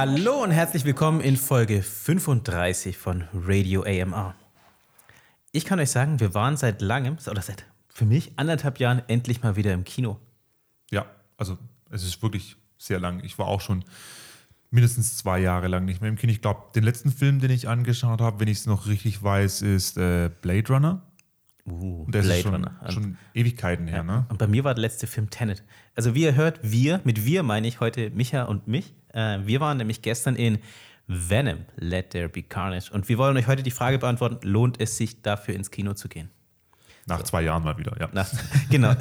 Hallo und herzlich willkommen in Folge 35 von Radio AMR. Ich kann euch sagen, wir waren seit langem, oder seit für mich anderthalb Jahren endlich mal wieder im Kino. Ja, also es ist wirklich sehr lang. Ich war auch schon mindestens zwei Jahre lang nicht mehr im Kino. Ich glaube, den letzten Film, den ich angeschaut habe, wenn ich es noch richtig weiß, ist äh, Blade Runner. Uh, Und das Blade ist schon, Runner. schon Ewigkeiten her, ne? Und bei mir war der letzte Film Tenet. Also wie ihr hört, wir, mit wir meine ich heute Micha und mich. Äh, wir waren nämlich gestern in Venom, Let There Be Carnage. Und wir wollen euch heute die Frage beantworten, lohnt es sich dafür ins Kino zu gehen? Nach zwei Jahren mal wieder, ja. Na, genau.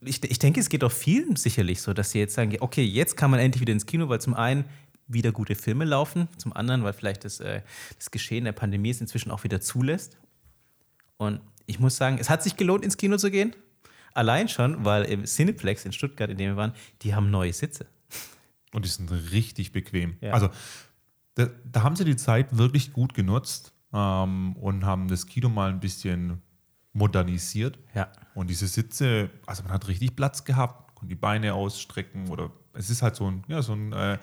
Ich, ich denke, es geht auch vielen sicherlich so, dass sie jetzt sagen, okay, jetzt kann man endlich wieder ins Kino, weil zum einen wieder gute Filme laufen, zum anderen, weil vielleicht das, äh, das Geschehen der Pandemie es inzwischen auch wieder zulässt. Und ich muss sagen, es hat sich gelohnt, ins Kino zu gehen. Allein schon, weil im Cineplex in Stuttgart, in dem wir waren, die haben neue Sitze. Und die sind richtig bequem. Ja. Also da, da haben sie die Zeit wirklich gut genutzt ähm, und haben das Kino mal ein bisschen modernisiert. Ja. Und diese Sitze, also man hat richtig Platz gehabt, konnte die Beine ausstrecken oder es ist halt so ein, ja, so ein äh,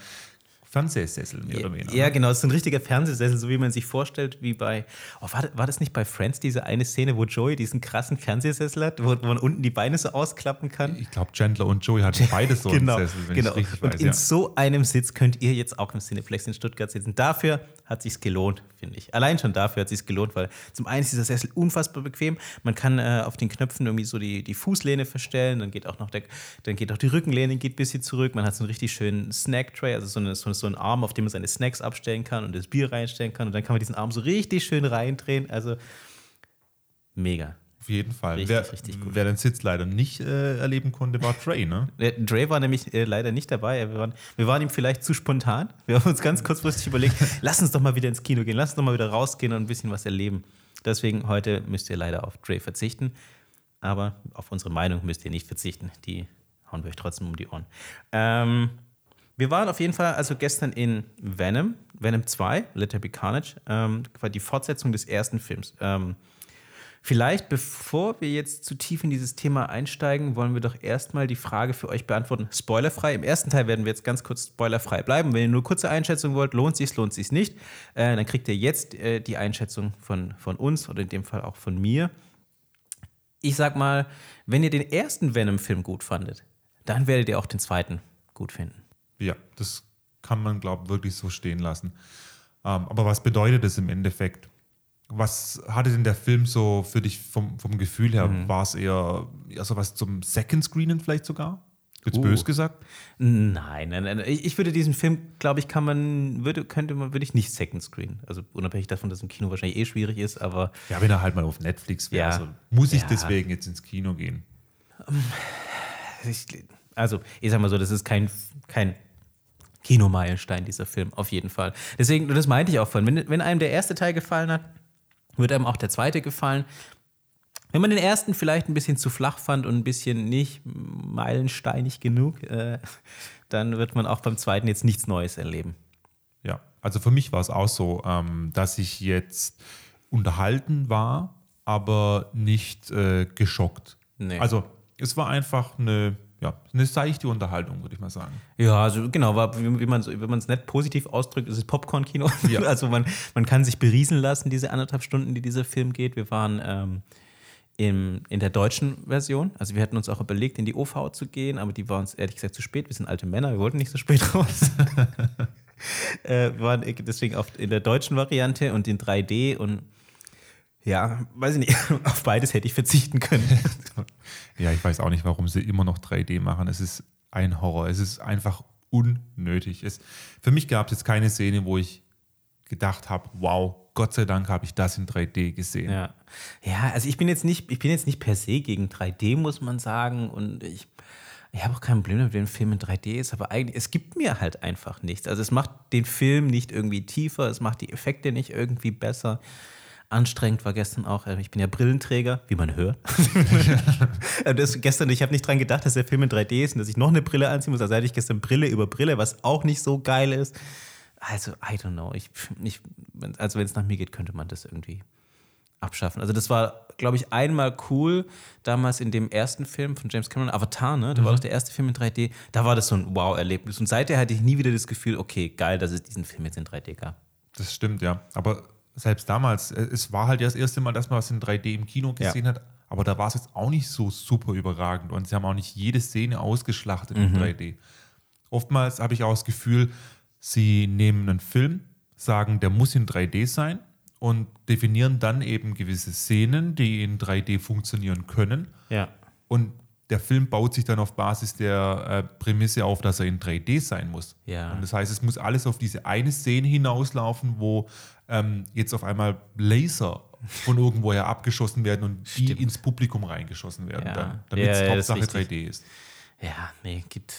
Fernsehsessel mehr oder weniger. Ja, genau, es ist ein richtiger Fernsehsessel, so wie man sich vorstellt, wie bei, oh, war, war das nicht bei Friends, diese eine Szene, wo Joey diesen krassen Fernsehsessel hat, wo, wo man unten die Beine so ausklappen kann? Ich glaube, Chandler und Joey hatten beide so genau, einen Sessel, wenn genau. ich richtig Und weiß. in Ja. so einem Sitz könnt ihr jetzt auch im Cineplex in Stuttgart sitzen. Dafür hat sich's gelohnt, finde ich. Allein schon dafür hat sich's gelohnt, weil zum einen ist dieser Sessel unfassbar bequem. Man kann äh, auf den Knöpfen irgendwie so die, die Fußlehne verstellen, dann geht auch noch der, dann geht auch die Rückenlehne geht ein bisschen zurück. Man hat so einen richtig schönen Snack-Tray, also so, eine, so, so einen Arm, auf dem man seine Snacks abstellen kann und das Bier reinstellen kann. Und dann kann man diesen Arm so richtig schön reindrehen. Also mega. Auf jeden Fall. Richtig, wer, richtig gut. wer den Sitz leider nicht äh, erleben konnte, war Trey, ne? Der Dre war nämlich äh, leider nicht dabei. Wir waren, wir waren ihm vielleicht zu spontan. Wir haben uns ganz kurzfristig überlegt, lass uns doch mal wieder ins Kino gehen, lass uns doch mal wieder rausgehen und ein bisschen was erleben. Deswegen heute müsst ihr leider auf Dre verzichten. Aber auf unsere Meinung müsst ihr nicht verzichten. Die hauen wir euch trotzdem um die Ohren. Ähm, wir waren auf jeden Fall also gestern in Venom, Venom 2, Let There Be Carnage, ähm, die Fortsetzung des ersten Films. Ähm, Vielleicht, bevor wir jetzt zu tief in dieses Thema einsteigen, wollen wir doch erstmal die Frage für euch beantworten. Spoilerfrei. Im ersten Teil werden wir jetzt ganz kurz spoilerfrei bleiben. Wenn ihr nur kurze Einschätzung wollt, lohnt sich's, lohnt sich's nicht, äh, dann kriegt ihr jetzt äh, die Einschätzung von, von uns oder in dem Fall auch von mir. Ich sag mal, wenn ihr den ersten Venom-Film gut fandet, dann werdet ihr auch den zweiten gut finden. Ja, das kann man, glaube ich, wirklich so stehen lassen. Ähm, aber was bedeutet das im Endeffekt? Was hatte denn der Film so für dich vom, vom Gefühl her? Mhm. War es eher, eher so was zum Second Screenen vielleicht sogar? Jetzt Uh. bös gesagt? Nein, nein, nein. Ich ich würde diesen Film, glaube ich, kann man, würde, könnte man, würde ich nicht Second Screen. Also unabhängig davon, dass im Kino wahrscheinlich eh schwierig ist, aber Ja, wenn er halt mal auf Netflix wäre. Ja. Also muss ich Ja. deswegen jetzt ins Kino gehen? also ich sag mal so, das ist kein, kein Kinomeilenstein, dieser Film, auf jeden Fall. Deswegen, und das meinte ich auch von, wenn, wenn einem der erste Teil gefallen hat, wird einem auch der zweite gefallen. Wenn man den ersten vielleicht ein bisschen zu flach fand und ein bisschen nicht meilensteinig genug, äh, dann wird man auch beim zweiten jetzt nichts Neues erleben. Ja, also für mich war es auch so, ähm, dass ich jetzt unterhalten war, aber nicht äh, geschockt. Nee. Also es war einfach eine, ja, eine seichte Unterhaltung, würde ich mal sagen. Ja, also genau, wie, wie man so, wenn man es nicht positiv ausdrückt, ist es Popcorn-Kino. Ja. Also man, man kann sich beriesen lassen, diese anderthalb Stunden, die dieser Film geht. Wir waren ähm, im, in der deutschen Version. Also wir hätten uns auch überlegt, in die OV zu gehen, aber die war uns ehrlich gesagt zu spät. Wir sind alte Männer, wir wollten nicht so spät raus. äh, wir waren deswegen auf, in der deutschen Variante und in 3D und ja, weiß ich nicht, auf beides hätte ich verzichten können. Ja, ich weiß auch nicht, warum sie immer noch 3D machen. Es ist ein Horror. Es ist einfach unnötig. Es, für mich gab es jetzt keine Szene, wo ich gedacht habe, wow, Gott sei Dank habe ich das in 3D gesehen. Ja. ja, also ich bin jetzt nicht, ich bin jetzt nicht per se gegen 3D, muss man sagen. Und ich, ich habe auch kein Problem wenn ein Film in 3D ist, aber eigentlich, es gibt mir halt einfach nichts. Also es macht den Film nicht irgendwie tiefer, es macht die Effekte nicht irgendwie besser. Anstrengend war gestern auch, äh, ich bin ja Brillenträger, wie man hört. Äh, das, gestern, ich habe nicht dran gedacht, dass der Film in 3D ist und dass ich noch eine Brille anziehen muss. Also hatte ich gestern Brille über Brille, was auch nicht so geil ist. Also, I don't know. Ich, ich, also, wenn es nach mir geht, könnte man das irgendwie abschaffen. Also das war, glaube ich, einmal cool, damals in dem ersten Film von James Cameron, Avatar, ne? Der war doch der erste Film in 3D. Da war das so ein Wow-Erlebnis. Und seither hatte ich nie wieder das Gefühl, okay, geil, dass es diesen Film jetzt in 3D gab. Das stimmt, ja. Aber selbst damals, äh, es war halt ja das erste Mal, dass man was in 3D im Kino gesehen hat. Aber da war es jetzt auch nicht so super überragend. Und sie haben auch nicht jede Szene ausgeschlachtet in 3D. Oftmals habe ich auch das Gefühl, sie nehmen einen Film, sagen, der muss in 3D sein und definieren dann eben gewisse Szenen, die in 3D funktionieren können. Ja. Und der Film baut sich dann auf Basis der äh, Prämisse auf, dass er in 3D sein muss. Ja. Und das heißt, es muss alles auf diese eine Szene hinauslaufen, wo ähm, jetzt auf einmal Laser von irgendwoher abgeschossen werden und die Stimmt. ins Publikum reingeschossen werden, Ja. dann, damit es ja, Hauptsache richtig. 3D ist. Ja, nee, gibt.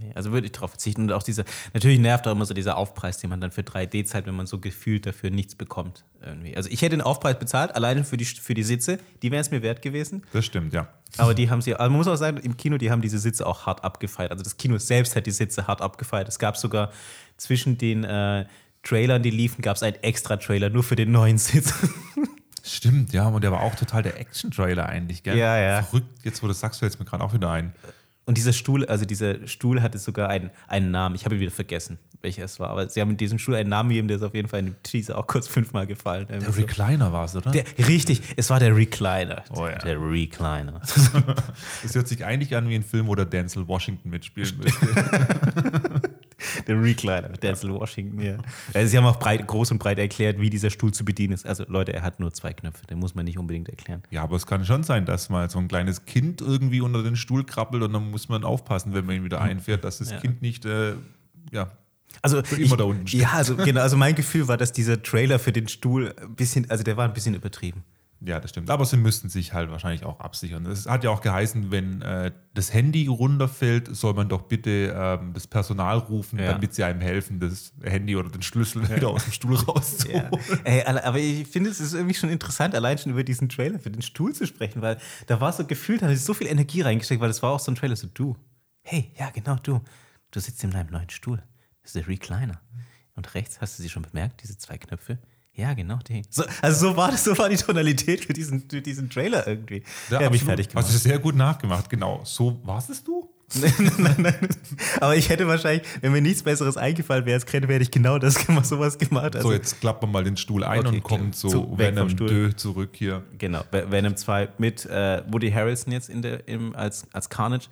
Nee, also würde ich darauf verzichten. Und auch dieser, natürlich nervt auch immer so dieser Aufpreis, den man dann für 3D zahlt, wenn man so gefühlt dafür nichts bekommt. Irgendwie. Also ich hätte den Aufpreis bezahlt, alleine für die, für die Sitze, die wären es mir wert gewesen. Das stimmt, ja. Aber die haben sie, also man muss auch sagen, im Kino, die haben diese Sitze auch hart abgefeiert. Also das Kino selbst hat die Sitze hart abgefeiert. Es gab sogar zwischen den äh, Trailern, die liefen, gab es einen extra Trailer nur für den neuen Sitz. Stimmt, ja. Und der war auch total der Action-Trailer eigentlich, gell? Ja, ja. Verrückt, jetzt wo du sagst, fällt es mir gerade auch wieder ein. Und dieser Stuhl, also dieser Stuhl hatte sogar einen, einen Namen. Ich habe ihn wieder vergessen, welcher es war. Aber sie haben in diesem Stuhl einen Namen gegeben, der ist auf jeden Fall in dem Teaser auch kurz fünfmal gefallen. Der Recliner war es, oder? Der, richtig, es war der Recliner. Oh ja. Der Recliner. Das hört sich eigentlich an wie ein Film, wo der Denzel Washington mitspielen möchte. Der Recliner, Denzel Washington, ja. Also sie haben auch breit, groß und breit erklärt, wie dieser Stuhl zu bedienen ist. Also Leute, er hat nur zwei Knöpfe, den muss man nicht unbedingt erklären. Ja, aber es kann schon sein, dass mal so ein kleines Kind irgendwie unter den Stuhl krabbelt und dann muss man aufpassen, wenn man ihn wieder einfährt, dass das Ja. Kind nicht, äh, ja, Also ich, immer da unten steht. Ja, also genau, also mein Gefühl war, dass dieser Trailer für den Stuhl ein bisschen, also der war ein bisschen übertrieben. Ja, das stimmt. Aber sie müssten sich halt wahrscheinlich auch absichern. Es hat ja auch geheißen, wenn äh, das Handy runterfällt, soll man doch bitte ähm, das Personal rufen, Ja. damit sie einem helfen, das Handy oder den Schlüssel wieder aus dem Stuhl rauszuholen. Ja. Ey, aber ich finde, es ist irgendwie schon interessant, allein schon über diesen Trailer für den Stuhl zu sprechen, weil da war so gefühlt, da sie so viel Energie reingesteckt, weil das war auch so ein Trailer, so du, hey, ja genau, du, du sitzt in deinem neuen Stuhl, das ist der Recliner. Und rechts, hast du sie schon bemerkt, diese zwei Knöpfe? Ja, genau, die. So, also so war das, so war die Tonalität für diesen, für diesen Trailer irgendwie. Ja, habe ich fertig gemacht. Hast du sehr gut nachgemacht, genau. So warst es du? nein, nein. Aber ich hätte wahrscheinlich, wenn mir nichts Besseres eingefallen wäre, als Kredit, hätte ich genau das gemacht, sowas gemacht. Also, So, jetzt klappen wir mal den Stuhl ein Okay, und kommen klar. zu, Venom Stuhl. 2 zurück hier. Genau, Ve- Venom 2 mit äh, Woody Harrelson jetzt in der, im, als, als Carnage.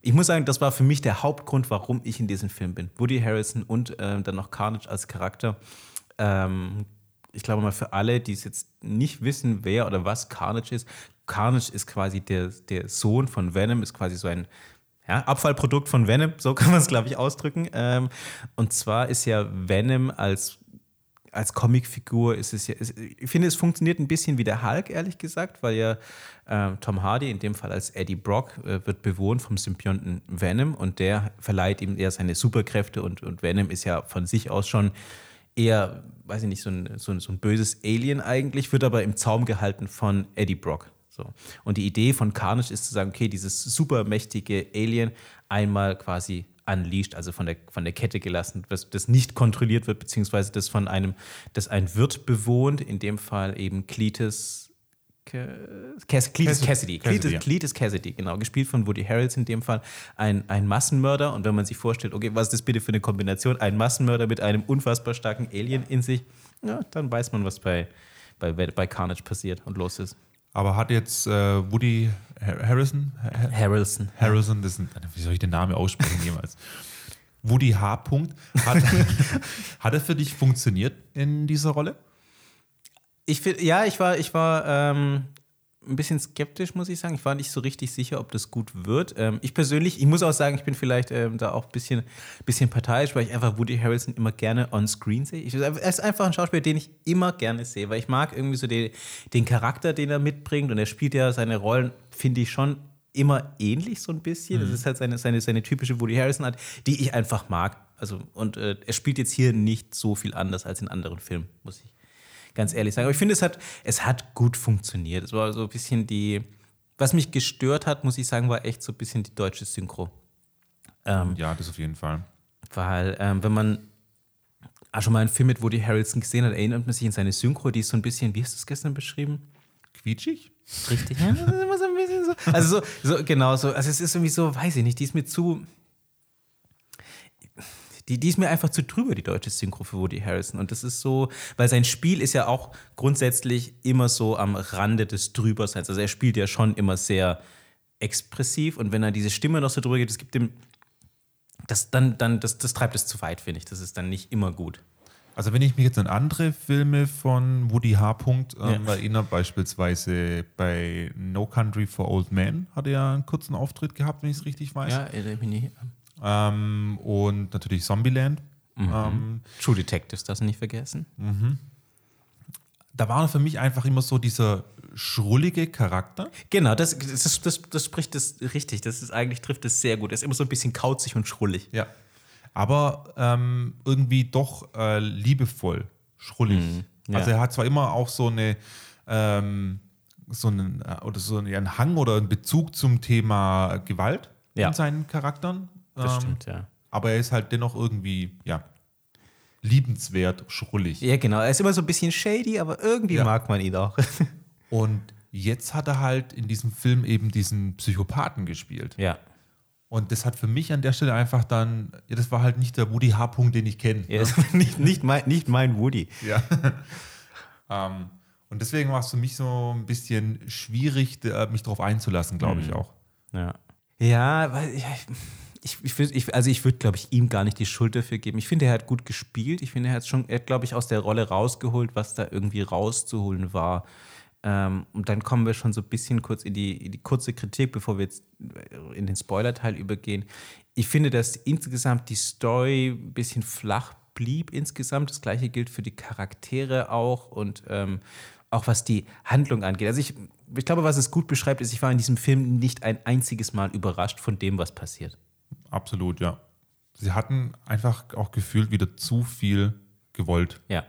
Ich muss sagen, das war für mich der Hauptgrund, warum ich in diesem Film bin. Woody Harrelson und ähm, dann noch Carnage als Charakter. Ähm, ich glaube mal für alle, die es jetzt nicht wissen, wer oder was Carnage ist. Carnage ist quasi der, der Sohn von Venom, ist quasi so ein ja, Abfallprodukt von Venom, so kann man es, glaube ich, ausdrücken. Ähm, und zwar ist ja Venom als als Comicfigur ist es ja, ist, ich finde, es funktioniert ein bisschen wie der Hulk, ehrlich gesagt, weil ja ähm, Tom Hardy, in dem Fall als Eddie Brock, äh, wird bewohnt vom Symbionten Venom und der verleiht ihm eher seine Superkräfte und, und Venom ist ja von sich aus schon eher, weiß ich nicht, so ein, so ein, so ein böses Alien eigentlich, wird aber im Zaum gehalten von Eddie Brock. So. Und die Idee von Carnage ist zu sagen, okay, dieses supermächtige Alien einmal quasi unleashed, also von der, von der Kette gelassen, das, das nicht kontrolliert wird, beziehungsweise das von einem, das ein Wirt bewohnt, in dem Fall eben Cletus Cass, Cletus Cassidy. Cassidy. Cletus. Cletus Cassidy, genau. Gespielt von Woody Harrelson in dem Fall. Ein, ein Massenmörder. Und wenn man sich vorstellt, okay, was ist das bitte für eine Kombination? Ein Massenmörder mit einem unfassbar starken Alien in sich, ja, dann weiß man, was bei, bei, bei Carnage passiert und los ist. Aber hat jetzt äh, Woody Har- Harrison, Ha- Harrelson. Harrison, das ist ein, wie soll ich den Namen aussprechen jemals? Woody H. Punkt, hat, hat er für dich funktioniert in dieser Rolle? Ich find, ja, ich war, ich war ähm, ein bisschen skeptisch, muss ich sagen. Ich war nicht so richtig sicher, ob das gut wird. Ähm, ich persönlich, ich muss auch sagen, ich bin vielleicht ähm, da auch ein bisschen, bisschen parteiisch, weil ich einfach Woody Harrelson immer gerne on screen sehe. Ich, er ist einfach ein Schauspieler, den ich immer gerne sehe, weil ich mag irgendwie so den, den Charakter, den er mitbringt und er spielt ja seine Rollen, finde ich schon immer ähnlich so ein bisschen. Das ist halt seine, seine, seine typische Woody Harrison-Art, die ich einfach mag. Also, und äh, er spielt jetzt hier nicht so viel anders als in anderen Filmen, muss ich ganz ehrlich sagen. Aber ich finde, es hat, es hat gut funktioniert. Es war so ein bisschen die, was mich gestört hat, muss ich sagen, war echt so ein bisschen die deutsche Synchro. Ähm, Ja, das auf jeden Fall. weil, ähm, wenn man auch schon mal einen Film mit Woody Harrelson gesehen hat, erinnert man sich in seine Synchro, die ist so ein bisschen, wie hast du es gestern beschrieben? Quietschig? Richtig, ja, das ist immer so ein bisschen so. Also so, so genau so. Also es ist irgendwie so, weiß ich nicht, die ist mir zu. Die, die ist mir einfach zu drüber, die deutsche Synchro für Woody Harrison. Und das ist so, weil sein Spiel ist ja auch grundsätzlich immer so am Rande des Drüberseins. Also er spielt ja schon immer sehr expressiv und wenn er diese Stimme noch so drüber geht, das gibt dem. Das, dann, dann, das, das treibt es zu weit, finde ich. Das ist dann nicht immer gut. Also wenn ich mich jetzt an andere Filme von Woody H. Ähm, Ja. erinnere, beispielsweise bei No Country for Old Men hat er einen kurzen Auftritt gehabt, wenn ich es richtig weiß. Ja, erinnere mich nicht. Ähm, und natürlich Zombieland. Ähm, True Detectives, das nicht vergessen. da war für mich einfach immer so dieser schrullige Charakter. Genau, das, das, das, das spricht das richtig. Das ist eigentlich trifft es sehr gut. Er ist immer so ein bisschen kauzig und schrullig. Ja. Aber ähm, irgendwie doch äh, liebevoll, schrullig. Mhm, ja. Also er hat zwar immer auch so eine ähm, so einen äh, oder so einen Hang oder einen Bezug zum Thema Gewalt Ja. in seinen Charakteren. Das ähm, stimmt, ja. Aber er ist halt dennoch irgendwie, ja, liebenswert, schrullig. Ja, genau. Er ist immer so ein bisschen shady, aber irgendwie Ja. mag man ihn auch. Und jetzt hat er halt in diesem Film eben diesen Psychopathen gespielt. ja. Und das hat für mich an der Stelle einfach dann, ja, das war halt nicht der Woody H. Punkt, den ich kenne. Er ist nicht, nicht, mein, nicht mein Woody. Ja. ähm, und deswegen war es für mich so ein bisschen schwierig, mich darauf einzulassen, glaube ich auch. Ja. Ja, weil ja, ich, ich, ich, also ich würde, glaube ich, ihm gar nicht die Schuld dafür geben. Ich finde, er hat gut gespielt. Ich finde, er hat schon, er hat, glaube ich, aus der Rolle rausgeholt, was da irgendwie rauszuholen war. Ähm, und dann kommen wir schon so ein bisschen kurz in die, in die kurze Kritik, bevor wir jetzt in den Spoiler-Teil übergehen. Ich finde, dass insgesamt die Story ein bisschen flach blieb insgesamt. Das gleiche gilt für die Charaktere auch und ähm, auch was die Handlung angeht. Also ich, ich glaube, was es gut beschreibt, ist, ich war in diesem Film nicht ein einziges Mal überrascht von dem, was passiert. Absolut, ja. Sie hatten einfach auch gefühlt wieder zu viel gewollt. Ja.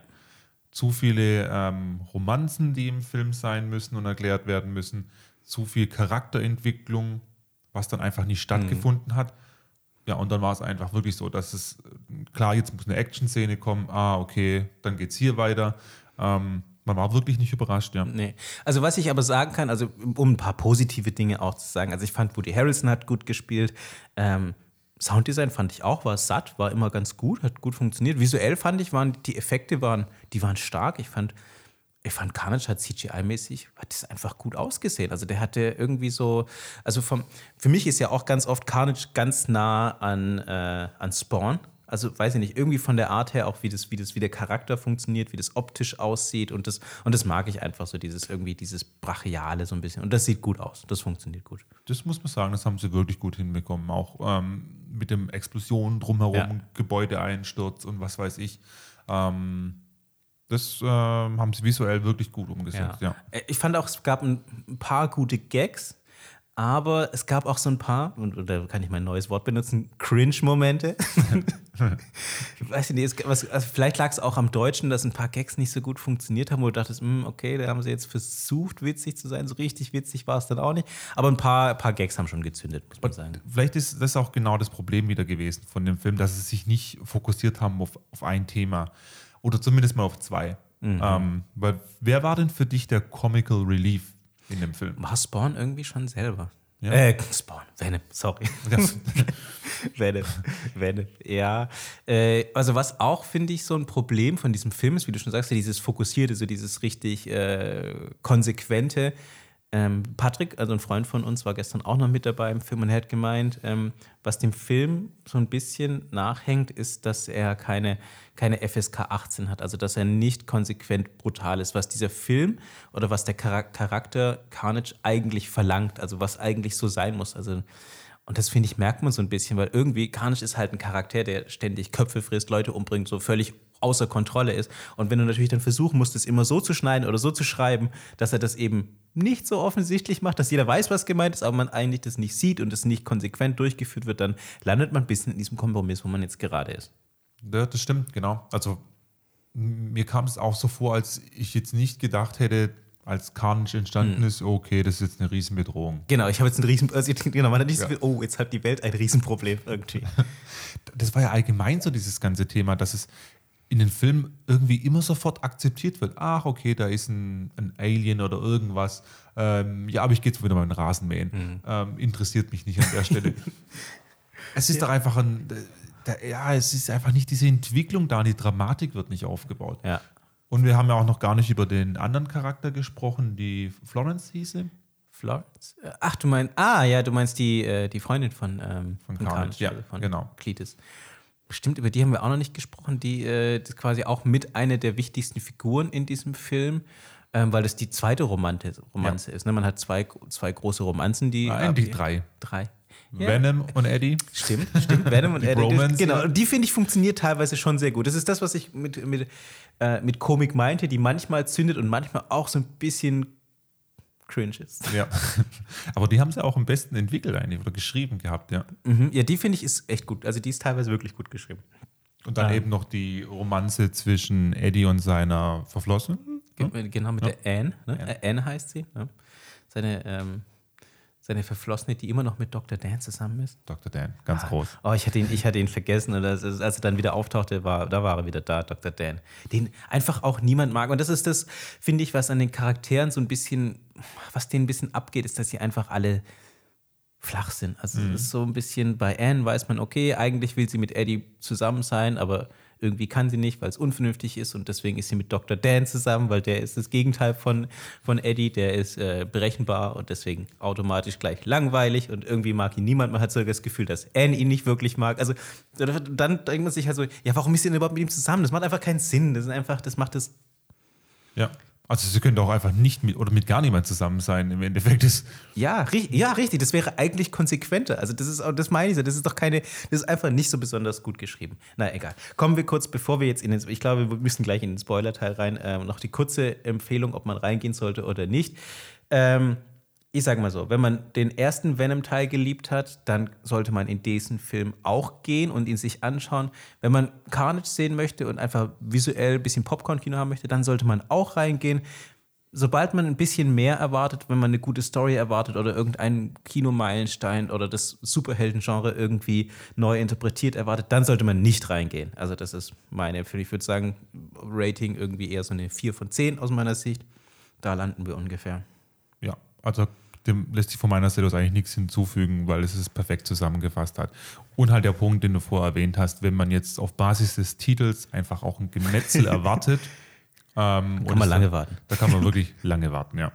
Zu viele ähm, Romanzen, die im Film sein müssen und erklärt werden müssen. Zu viel Charakterentwicklung, was dann einfach nicht stattgefunden hat. Ja, und dann war es einfach wirklich so, dass es, klar, jetzt muss eine Action-Szene kommen. Ah, okay, dann geht es hier weiter. Ähm, man war wirklich nicht überrascht, ja. Nee. Also was ich aber sagen kann, also um ein paar positive Dinge auch zu sagen, also ich fand, Woody Harrelson hat gut gespielt. Ähm, Sounddesign fand ich auch, war satt, war immer ganz gut, hat gut funktioniert. Visuell fand ich, waren die Effekte waren, die waren stark. Ich fand, ich fand Carnage hat CGI-mäßig, hat das einfach gut ausgesehen. Also der hatte irgendwie so, also vom, für mich ist ja auch ganz oft Carnage ganz nah an, äh, an Spawn. Also weiß ich nicht, irgendwie von der Art her auch, wie das, wie das, wie der Charakter funktioniert, wie das optisch aussieht und das, und das mag ich einfach so, dieses irgendwie, dieses Brachiale so ein bisschen. Und das sieht gut aus, das funktioniert gut. Das muss man sagen, das haben sie wirklich gut hinbekommen. Auch ähm, mit dem Explosionen drumherum, Ja. Gebäudeeinsturz und was weiß ich. Ähm, das ähm, haben sie visuell wirklich gut umgesetzt, ja. Äh, Ich fand auch, es gab ein paar gute Gags, aber es gab auch so ein paar, und und da kann ich mein neues Wort benutzen, Cringe-Momente. ich weiß nicht, es, was, also vielleicht lag es auch am Deutschen, dass ein paar Gags nicht so gut funktioniert haben, wo du dachtest, hm, okay, da haben sie jetzt versucht, witzig zu sein. So richtig witzig war es dann auch nicht. Aber ein paar, paar Gags haben schon gezündet, muss man sagen. Vielleicht ist das auch genau das Problem wieder gewesen von dem Film, dass sie sich nicht fokussiert haben auf, auf ein Thema. Oder zumindest mal auf zwei. Mhm. Ähm, weil wer war denn für dich der Comical Relief in dem Film? War Spawn irgendwie schon selber? Ja. Äh, Spawn, Venom, sorry. Venom, Venom, ja. Äh, also was auch, finde ich, so ein Problem von diesem Film ist, wie du schon sagst, ja, dieses Fokussierte, so dieses richtig äh, konsequente. Ähm, Patrick, also ein Freund von uns, war gestern auch noch mit dabei im Film und hat gemeint, ähm, was dem Film so ein bisschen nachhängt, ist, dass er keine, keine FSK 18 hat, also dass er nicht konsequent brutal ist, was dieser Film oder was der Charak- Charakter Carnage eigentlich verlangt, also was eigentlich so sein muss. Also und das finde ich, merkt man so ein bisschen, weil irgendwie Carnage ist halt ein Charakter, der ständig Köpfe frisst, Leute umbringt, so völlig außer Kontrolle ist. Und wenn du natürlich dann versuchen musst, es immer so zu schneiden oder so zu schreiben, dass er das eben nicht so offensichtlich macht, dass jeder weiß, was gemeint ist, aber man eigentlich das nicht sieht und es nicht konsequent durchgeführt wird, dann landet man ein bisschen in diesem Kompromiss, wo man jetzt gerade ist. Ja, das stimmt, genau. Also mir kam es auch so vor, als ich jetzt nicht gedacht hätte, als Carnage entstanden Hm. ist, okay, das ist jetzt eine Riesenbedrohung. Genau, ich habe jetzt ein Riesen... Also, genau, man hat nicht so Ja. viel, oh, jetzt hat die Welt ein Riesenproblem irgendwie. Das war ja allgemein so dieses ganze Thema, dass es in den Filmen irgendwie immer sofort akzeptiert wird. Ach, okay, da ist ein, ein Alien oder irgendwas. Ähm, ja, aber ich gehe jetzt wieder mal in den Rasenmähen. Mhm. Ähm, interessiert mich nicht an der Stelle. es ist doch einfach ein. Da, ja, es ist einfach nicht diese Entwicklung da, die Dramatik wird nicht aufgebaut. Ja. Und wir haben ja auch noch gar nicht über den anderen Charakter gesprochen, die Florence hieße. Florence? Äh, Ach, du meinst, ah, ja, du meinst die, äh, die Freundin von, ähm, Von Carnage, ja, von genau. Cletus. Stimmt, über die haben wir auch noch nicht gesprochen. Die äh, ist quasi auch mit einer der wichtigsten Figuren in diesem Film, ähm, weil das die zweite Romante, Romanze ist. Ne? Man hat zwei, zwei große Romanzen, die. Ah, Eigentlich drei. Drei. Ja. Venom und Eddie. Stimmt, stimmt. Venom und Die Eddie. Bromance, genau, ja. und die finde ich funktioniert teilweise schon sehr gut. Das ist das, was ich mit, mit, äh, mit Komik meinte, die manchmal zündet und manchmal auch so ein bisschen cringe ist. Ja. Aber die haben sie auch am besten entwickelt eigentlich oder geschrieben gehabt, ja. Mhm. Ja, die finde ich ist echt gut. Also die ist teilweise wirklich gut geschrieben. Und dann Ah. eben noch die Romanze zwischen Eddie und seiner Verflossenen. Ge- Genau, mit Ja. der Anne. Ne? Anne. Äh, Anne heißt sie. Ne? Seine, ähm, seine Verflossene, die immer noch mit Dr. Dan zusammen ist. Dr. Dan, ganz groß. Oh, ich hatte ihn, ich hatte ihn vergessen. Und als, als er dann wieder auftauchte, war, da war er wieder da, Dr. Dan. Den einfach auch niemand mag. Und das ist das, finde ich, was an den Charakteren so ein bisschen, was denen ein bisschen abgeht, ist, dass sie einfach alle flach sind. Also es ist so ein bisschen, bei Anne weiß man, okay, eigentlich will sie mit Eddie zusammen sein, aber irgendwie kann sie nicht, weil es unvernünftig ist und deswegen ist sie mit Dr. Dan zusammen, weil der ist das Gegenteil von, von Eddie, der ist äh, berechenbar und deswegen automatisch gleich langweilig und irgendwie mag ihn niemand. Man hat so das Gefühl, dass Anne ihn nicht wirklich mag. Also dann denkt man sich halt so, ja, warum ist sie denn überhaupt mit ihm zusammen? Das macht einfach keinen Sinn. Das ist einfach, das macht das Ja. Also sie können doch einfach nicht mit oder mit gar niemand zusammen sein. Im Endeffekt ist. Ja, ri ja, richtig. Das wäre eigentlich konsequenter. Also das ist auch, das meine ich so. Das ist doch keine, das ist einfach nicht so besonders gut geschrieben. Na egal. Kommen wir kurz, bevor wir jetzt in den, ich glaube, wir müssen gleich in den Spoiler-Teil rein, ähm, noch die kurze Empfehlung, ob man reingehen sollte oder nicht. Ähm, ich sage mal so, wenn man den ersten Venom-Teil geliebt hat, dann sollte man in diesen Film auch gehen und ihn sich anschauen. Wenn man Carnage sehen möchte und einfach visuell ein bisschen Popcorn-Kino haben möchte, dann sollte man auch reingehen. Sobald man ein bisschen mehr erwartet, wenn man eine gute Story erwartet oder irgendeinen Kinomeilenstein oder das Superhelden-Genre irgendwie neu interpretiert erwartet, dann sollte man nicht reingehen. Also das ist meine Empfehlung. Ich würde sagen, Rating irgendwie eher so eine 4 von 10 aus meiner Sicht. Da landen wir ungefähr. Ja, also dem lässt sich von meiner Seite aus eigentlich nichts hinzufügen, weil es es perfekt zusammengefasst hat. Und halt der Punkt, den du vorher erwähnt hast, wenn man jetzt auf Basis des Titels einfach auch ein Gemetzel erwartet. Ähm, und Kann man lange warten. Da kann man wirklich lange warten, ja.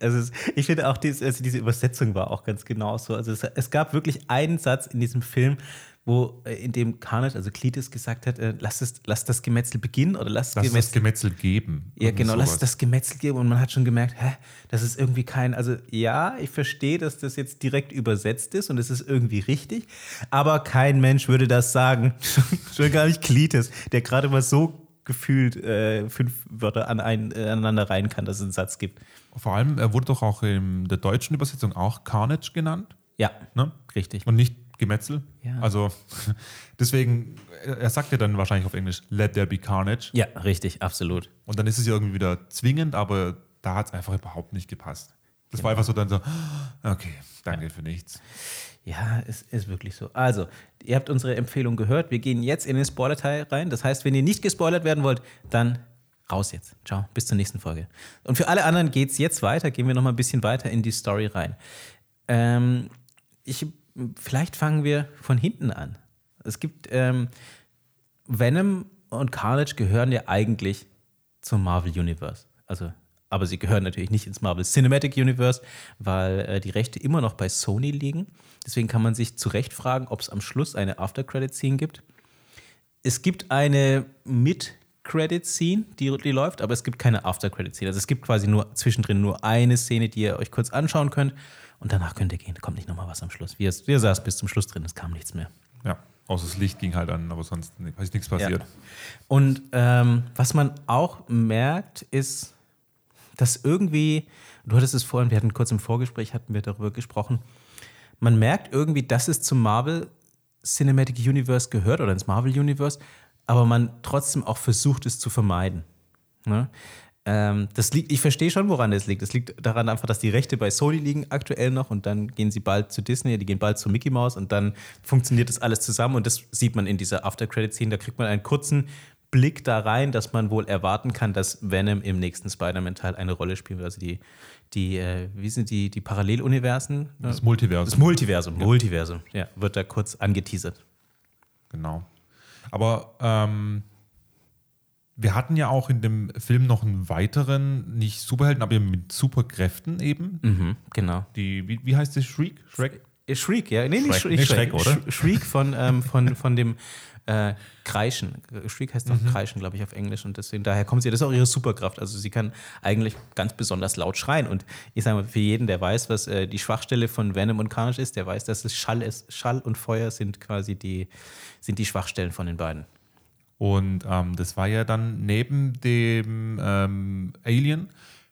Also es, ich finde auch, dies, also diese Übersetzung war auch ganz genau so. Also es, es gab wirklich einen Satz in diesem Film, wo äh, in dem Carnage, also Cletus gesagt hat, äh, lass, es, lass das Gemetzel beginnen oder lass, Lass Gemetzel das Gemetzel geben. Ja, genau, lass sowas. das Gemetzel geben und man hat schon gemerkt, hä, das ist irgendwie kein, also ja, ich verstehe, dass das jetzt direkt übersetzt ist und es ist irgendwie richtig, aber kein Mensch würde das sagen. schon gar nicht Klites, der gerade mal so gefühlt äh, fünf Wörter an ein, äh, aneinander rein kann, dass es einen Satz gibt. Vor allem, er wurde doch auch in der deutschen Übersetzung auch Carnage genannt. Ja, Ne? richtig. Und nicht Gemetzel. Ja. Also deswegen, er sagt ja dann wahrscheinlich auf Englisch, let there be carnage. Ja, richtig, absolut. Und dann ist es ja irgendwie wieder zwingend, aber da hat es einfach überhaupt nicht gepasst. Das war einfach so dann so, okay, danke für nichts. Ja, es ist wirklich so. Also, ihr habt unsere Empfehlung gehört. Wir gehen jetzt in den Spoiler-Teil rein. Das heißt, wenn ihr nicht gespoilert werden wollt, dann raus jetzt. Ciao, bis zur nächsten Folge. Und für alle anderen geht es jetzt weiter. Gehen wir noch mal ein bisschen weiter in die Story rein. Ähm, ich, vielleicht fangen wir von hinten an. Es gibt ähm, Venom und Carnage gehören ja eigentlich zum Marvel Universe. Also, aber sie gehören natürlich nicht ins Marvel Cinematic Universe, weil äh, die Rechte immer noch bei Sony liegen. Deswegen kann man sich zu Recht fragen, ob es am Schluss eine After-Credit-Scene gibt. Es gibt eine Mid-Credit-Scene, die, die läuft, aber es gibt keine After-Credit-Scene. Also es gibt quasi nur zwischendrin nur eine Szene, die ihr euch kurz anschauen könnt und danach könnt ihr gehen. Da kommt nicht nochmal was am Schluss. Wir, wir saßen bis zum Schluss drin, es kam nichts mehr. Ja, außer das Licht ging halt an, aber sonst ist nichts passiert. Ja. Und ähm, was man auch merkt, ist, dass irgendwie, du hattest es vorhin, wir hatten kurz im Vorgespräch, hatten wir darüber gesprochen, man merkt irgendwie, dass es zum Marvel Cinematic Universe gehört oder ins Marvel Universe, aber man trotzdem auch versucht, es zu vermeiden. Ne? Ähm, das liegt, ich verstehe schon, woran das liegt. Es liegt daran einfach, dass die Rechte bei Sony liegen aktuell noch und dann gehen sie bald zu Disney, die gehen bald zu Mickey Mouse und dann funktioniert das alles zusammen und das sieht man in dieser After-Credit-Scene. Da kriegt man einen kurzen Blick da rein, dass man wohl erwarten kann, dass Venom im nächsten Spider-Man-Teil eine Rolle spielen wird. Also die, die äh, wie sind die, die Paralleluniversen? Das Multiversum. Das Multiversum, ja. Multiversum, ja, wird da kurz angeteasert. Genau. Aber ähm, wir hatten ja auch in dem Film noch einen weiteren, nicht Superhelden, aber mit Superkräften eben. Mhm, genau. Die, wie, wie heißt das? Shriek? Shrek? Shriek, ja. Nee, nicht Shrek, Shrek, oder? Shriek von, ähm, von, von dem äh, Kreischen. Shriek heißt doch mhm. Kreischen, glaube ich, auf Englisch. Und deswegen, daher kommt sie, das ist auch ihre Superkraft. Also sie kann eigentlich ganz besonders laut schreien. Und ich sage mal, für jeden, der weiß, was äh, die Schwachstelle von Venom und Carnage ist, der weiß, dass es Schall ist. Schall und Feuer sind quasi die, sind die Schwachstellen von den beiden. Und ähm, das war ja dann neben dem ähm, Alien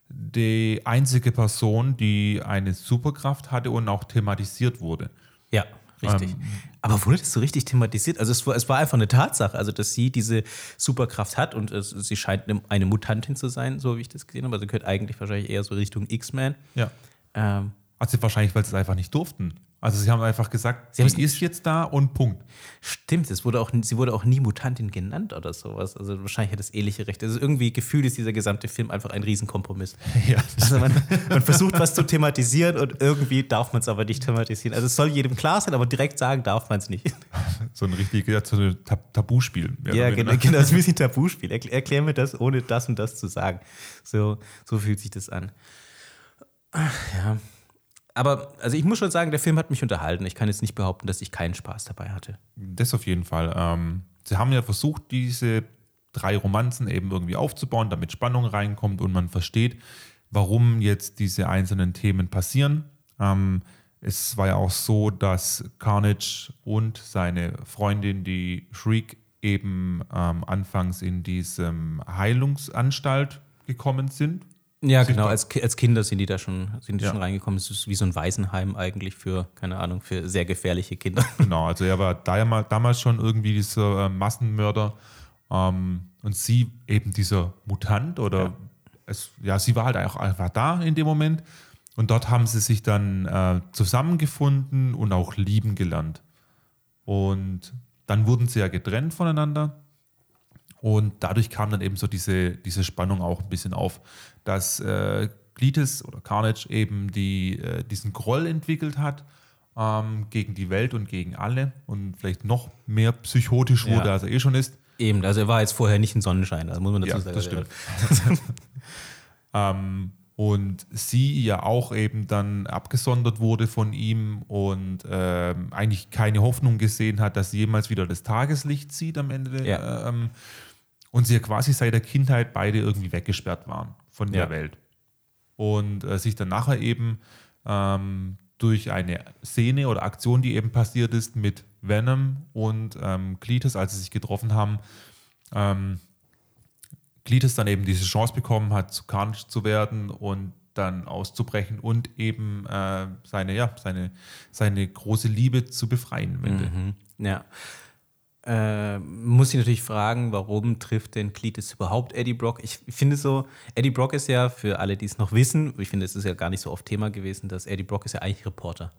die einzige Person, die eine Superkraft hatte und auch thematisiert wurde. Ja, richtig. Ähm, Aber wurde das so richtig thematisiert? Also es war, es war einfach eine Tatsache, also dass sie diese Superkraft hat und es, sie scheint eine, Mutantin zu sein, so wie ich das gesehen habe. Also gehört eigentlich wahrscheinlich eher so Richtung X-Men. Ja. Ähm, also wahrscheinlich, weil sie es einfach nicht durften. Also sie haben einfach gesagt, sie, sie ist jetzt da und Punkt. Stimmt, es wurde auch, sie wurde auch nie Mutantin genannt oder sowas. Also wahrscheinlich hat das ähnliche Recht. Also irgendwie gefühlt ist dieser gesamte Film einfach ein Riesenkompromiss. Ja, also man, man, versucht was zu thematisieren und irgendwie darf man es aber nicht thematisieren. Also es soll jedem klar sein, aber direkt sagen darf man es nicht. So ein richtiges so ein Tabuspiel. Ja, genau, genau, das ist ein bisschen Tabuspiel. Erklär, erklär mir das, ohne das und das zu sagen. So, so fühlt sich das an. Ach, ja aber also ich muss schon sagen, der Film hat mich unterhalten. Ich kann jetzt nicht behaupten, dass ich keinen Spaß dabei hatte. Das auf jeden Fall. Ähm, sie haben ja versucht, diese drei Romanzen eben irgendwie aufzubauen, damit Spannung reinkommt und man versteht, warum jetzt diese einzelnen Themen passieren. Ähm, es war ja auch so, dass Carnage und seine Freundin, die Shriek, eben ähm, anfangs in diesem Heilungsanstalt gekommen sind, ja, genau. Als, als Kinder sind die da schon, sind die ja. schon reingekommen. Es ist wie so ein Waisenheim eigentlich für, keine Ahnung, für sehr gefährliche Kinder. Genau, also er war da, damals schon irgendwie dieser äh, Massenmörder ähm, und sie eben dieser Mutant oder ja. Es, ja, sie war halt auch einfach da in dem Moment. Und dort haben sie sich dann äh, zusammengefunden und auch lieben gelernt. Und dann wurden sie ja getrennt voneinander. Und dadurch kam dann eben so diese, diese Spannung auch ein bisschen auf, dass äh, Cletus oder Carnage eben die, äh, diesen Groll entwickelt hat ähm, gegen die Welt und gegen alle und vielleicht noch mehr psychotisch wurde, ja. als er eh schon ist. Eben, also er war jetzt vorher nicht ein Sonnenschein, also muss man dazu ja, sagen. Das stimmt. ähm, und sie ja auch eben dann abgesondert wurde von ihm und äh, eigentlich keine Hoffnung gesehen hat, dass sie jemals wieder das Tageslicht sieht am Ende. Ja. Ähm, und sie ja quasi seit der Kindheit beide irgendwie weggesperrt waren von der ja. Welt. Und äh, sich dann nachher eben ähm, durch eine Szene oder Aktion, die eben passiert ist mit Venom und ähm, Cletus, als sie sich getroffen haben, ähm, Cletus dann eben diese Chance bekommen hat, zu Carnage zu werden und dann auszubrechen und eben äh, seine, ja, seine, seine große Liebe zu befreien. Mhm. Ja. Äh, muss ich natürlich fragen, warum trifft denn Cletus überhaupt Eddie Brock? Ich finde so, Eddie Brock ist ja, für alle, die es noch wissen, ich finde, es ist ja gar nicht so oft Thema gewesen, dass Eddie Brock ist ja eigentlich Reporter.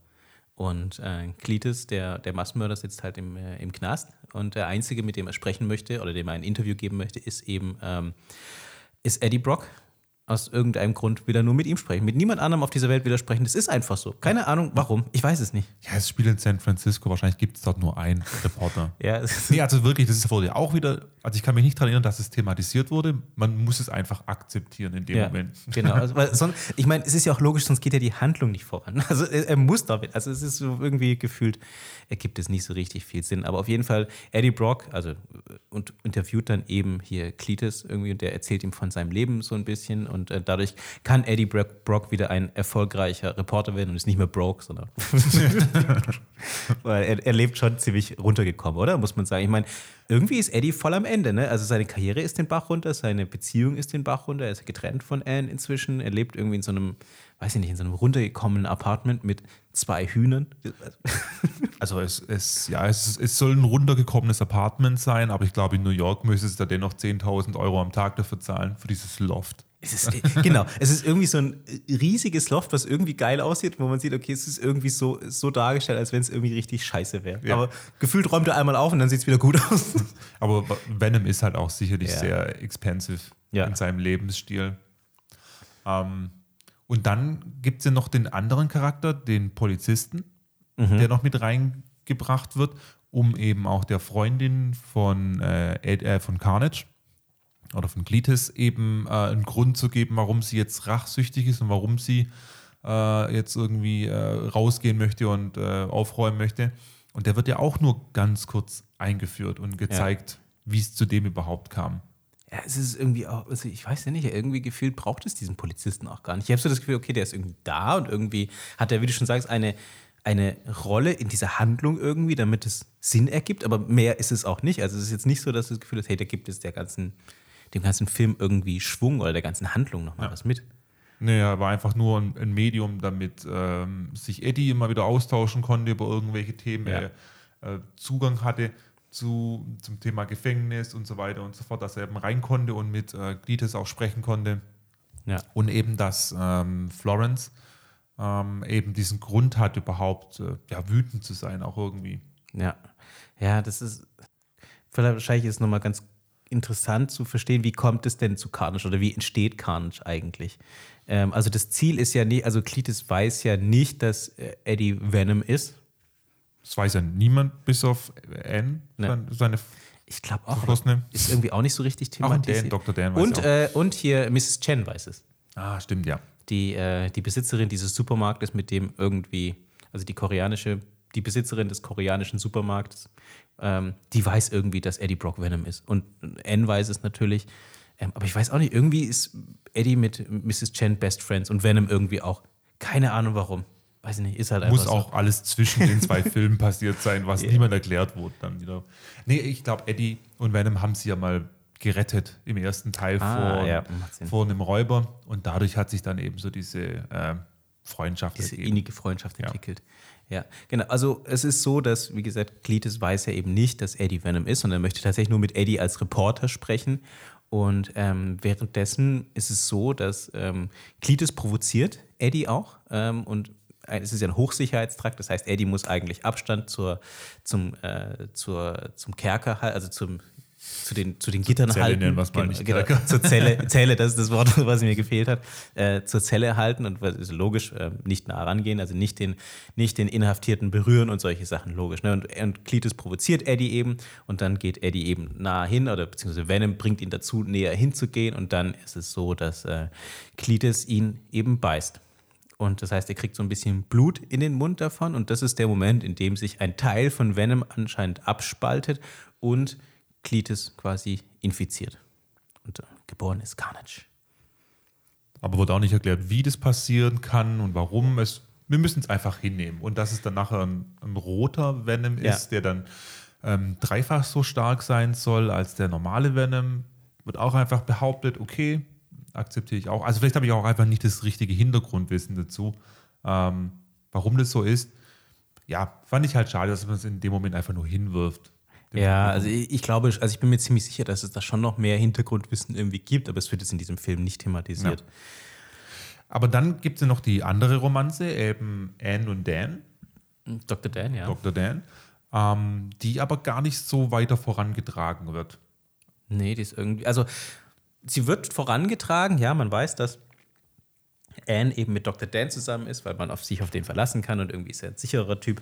Und äh, Cletus, der, der Massenmörder, sitzt halt im, äh, im Knast. Und der Einzige, mit dem er sprechen möchte oder dem er ein Interview geben möchte, ist eben ähm, ist Eddie Brock aus irgendeinem Grund will er nur mit ihm sprechen. Mit niemand anderem auf dieser Welt will er sprechen. Das ist einfach so. Keine Ahnung, warum. Ich weiß es nicht. Ja, es spielt in San Francisco. Wahrscheinlich gibt es dort nur einen Reporter. ja, nee, also wirklich, das wurde ja auch wieder, also ich kann mich nicht daran erinnern, dass es thematisiert wurde. Man muss es einfach akzeptieren in dem ja, Moment. Genau. Also, weil sonst, ich meine, es ist ja auch logisch, sonst geht ja die Handlung nicht voran. Also er, er muss damit. Also es ist so irgendwie gefühlt, ergibt es nicht so richtig viel Sinn. Aber auf jeden Fall, Eddie Brock, also und interviewt dann eben hier Cletus irgendwie und der erzählt ihm von seinem Leben so ein bisschen und äh, dadurch kann Eddie Brock wieder ein erfolgreicher Reporter werden und ist nicht mehr broke, sondern weil er, er lebt schon ziemlich runtergekommen, oder? Muss man sagen. Ich meine, irgendwie ist Eddie voll am Ende, ne? Also seine Karriere ist den Bach runter, seine Beziehung ist den Bach runter, er ist getrennt von Anne inzwischen, er lebt irgendwie in so einem, weiß ich nicht, in so einem runtergekommenen Apartment mit zwei Hühnern. Also es, es, ja, es, es soll ein runtergekommenes Apartment sein, aber ich glaube, in New York müsste es da dennoch 10.000 Euro am Tag dafür zahlen, für dieses Loft. Es ist, genau, es ist irgendwie so ein riesiges Loft, was irgendwie geil aussieht, wo man sieht, okay, es ist irgendwie so, so dargestellt, als wenn es irgendwie richtig scheiße wäre. Ja. Aber gefühlt räumt er einmal auf und dann sieht es wieder gut aus. Aber Venom ist halt auch sicherlich Ja. sehr expensive Ja. in seinem Lebensstil. Ähm, und dann gibt es ja noch den anderen Charakter, den Polizisten, Mhm. der noch mit reingebracht wird, um eben auch der Freundin von, äh, Ed, äh, von Carnage oder von Cletus eben äh, einen Grund zu geben, warum sie jetzt rachsüchtig ist und warum sie äh, jetzt irgendwie äh, rausgehen möchte und äh, aufräumen möchte. Und der wird ja auch nur ganz kurz eingeführt und gezeigt, wie es zu dem überhaupt kam. Ja, es ist irgendwie auch, also ich weiß ja nicht, irgendwie gefühlt braucht es diesen Polizisten auch gar nicht. Ich habe so das Gefühl, okay, der ist irgendwie da und irgendwie hat er, wie du schon sagst, eine, eine Rolle in dieser Handlung irgendwie, damit es Sinn ergibt, aber mehr ist es auch nicht. Also es ist jetzt nicht so, dass du das Gefühl hast, hey, da gibt es der ganzen, dem ganzen Film irgendwie Schwung oder der ganzen Handlung nochmal was mit. Naja, war einfach nur ein, ein Medium, damit ähm, sich Eddie immer wieder austauschen konnte über irgendwelche Themen, Ja. er äh, Zugang hatte zu, zum Thema Gefängnis und so weiter und so fort, dass er eben rein konnte und mit äh, Cletus auch sprechen konnte. Ja. Und eben, dass ähm, Florence ähm, eben diesen Grund hat, überhaupt äh, ja, wütend zu sein, auch irgendwie. Ja, ja, das ist vielleicht wahrscheinlich ist nochmal ganz interessant zu verstehen, wie kommt es denn zu Carnage oder wie entsteht Carnage eigentlich? Ähm, also das Ziel ist ja nicht, also Cletus weiß ja nicht, dass äh, Eddie Venom ist. Das weiß ja niemand, bis auf Anne, Ne. seine, seine Ich glaube auch. Ist irgendwie auch nicht so richtig Auch Dan, thematisiert. Dr. Dan weiß und, auch. äh, und hier Mrs. Chen weiß es. Ah, stimmt, ja. Die, äh, die Besitzerin dieses Supermarktes, mit dem irgendwie, also die koreanische, die Besitzerin des koreanischen Supermarktes, ähm, die weiß irgendwie, dass Eddie Brock Venom ist. Und Anne weiß es natürlich. Ähm, aber ich weiß auch nicht, irgendwie ist Eddie mit Mrs. Chen Best Friends und Venom irgendwie auch. Keine Ahnung warum. Weiß ich nicht, ist halt einfach Muss so. auch alles zwischen den zwei Filmen passiert sein, was niemand erklärt wurde dann wieder. Nee, ich glaube, Eddie und Venom haben sie ja mal gerettet im ersten Teil Ah, vor, ja, vor einem Räuber und dadurch hat sich dann eben so diese äh, Freundschaft diese ergeben. innige Freundschaft entwickelt. Ja, genau. Also es ist so, dass, wie gesagt, Cletus weiß ja eben nicht, dass Eddie Venom ist, sondern er möchte tatsächlich nur mit Eddie als Reporter sprechen. Und ähm, währenddessen ist es so, dass ähm, Cletus provoziert Eddie auch. Ähm, und ein- es ist ja ein Hochsicherheitstrakt, das heißt, Eddie muss eigentlich Abstand zur, zum, äh, zur, zum Kerker, also zum, zu den, zu den Gittern Zelle halten. mal, genau, nicht genau, zur Zelle, Zelle, das ist das Wort, was mir gefehlt hat, äh, zur Zelle halten und was ist logisch, äh, nicht nah rangehen, also nicht den, nicht den Inhaftierten berühren und solche Sachen, logisch. Ne? Und, und Cletus provoziert Eddie eben und dann geht Eddie eben nah hin oder beziehungsweise Venom bringt ihn dazu, näher hinzugehen und dann ist es so, dass äh, Cletus ihn eben beißt. Und das heißt, er kriegt so ein bisschen Blut in den Mund davon. Und das ist der Moment, in dem sich ein Teil von Venom anscheinend abspaltet und Cletus quasi infiziert. Und äh, geboren ist Carnage. Aber wurde auch nicht erklärt, wie das passieren kann und warum. Es, wir müssen es einfach hinnehmen. Und dass es dann nachher ein, ein roter Venom Ja. ist, der dann ähm, dreifach so stark sein soll als der normale Venom, wird auch einfach behauptet, okay, akzeptiere ich auch. Also vielleicht habe ich auch einfach nicht das richtige Hintergrundwissen dazu, ähm, warum das so ist. Ja, fand ich halt schade, dass man es in dem Moment einfach nur hinwirft. Ja, also ich, ich glaube, also ich bin mir ziemlich sicher, dass es da schon noch mehr Hintergrundwissen irgendwie gibt, aber es wird jetzt in diesem Film nicht thematisiert. Aber dann gibt es ja noch die andere Romanze, eben Anne und Dan. Dr. Dan, ja. Dr. Dan, ähm, die aber gar nicht so weiter vorangetragen wird. Nee, die ist irgendwie. Also, sie wird vorangetragen, ja, man weiß, dass Anne eben mit Dr. Dan zusammen ist, weil man auf sich auf den verlassen kann und irgendwie ist er ein sicherer Typ.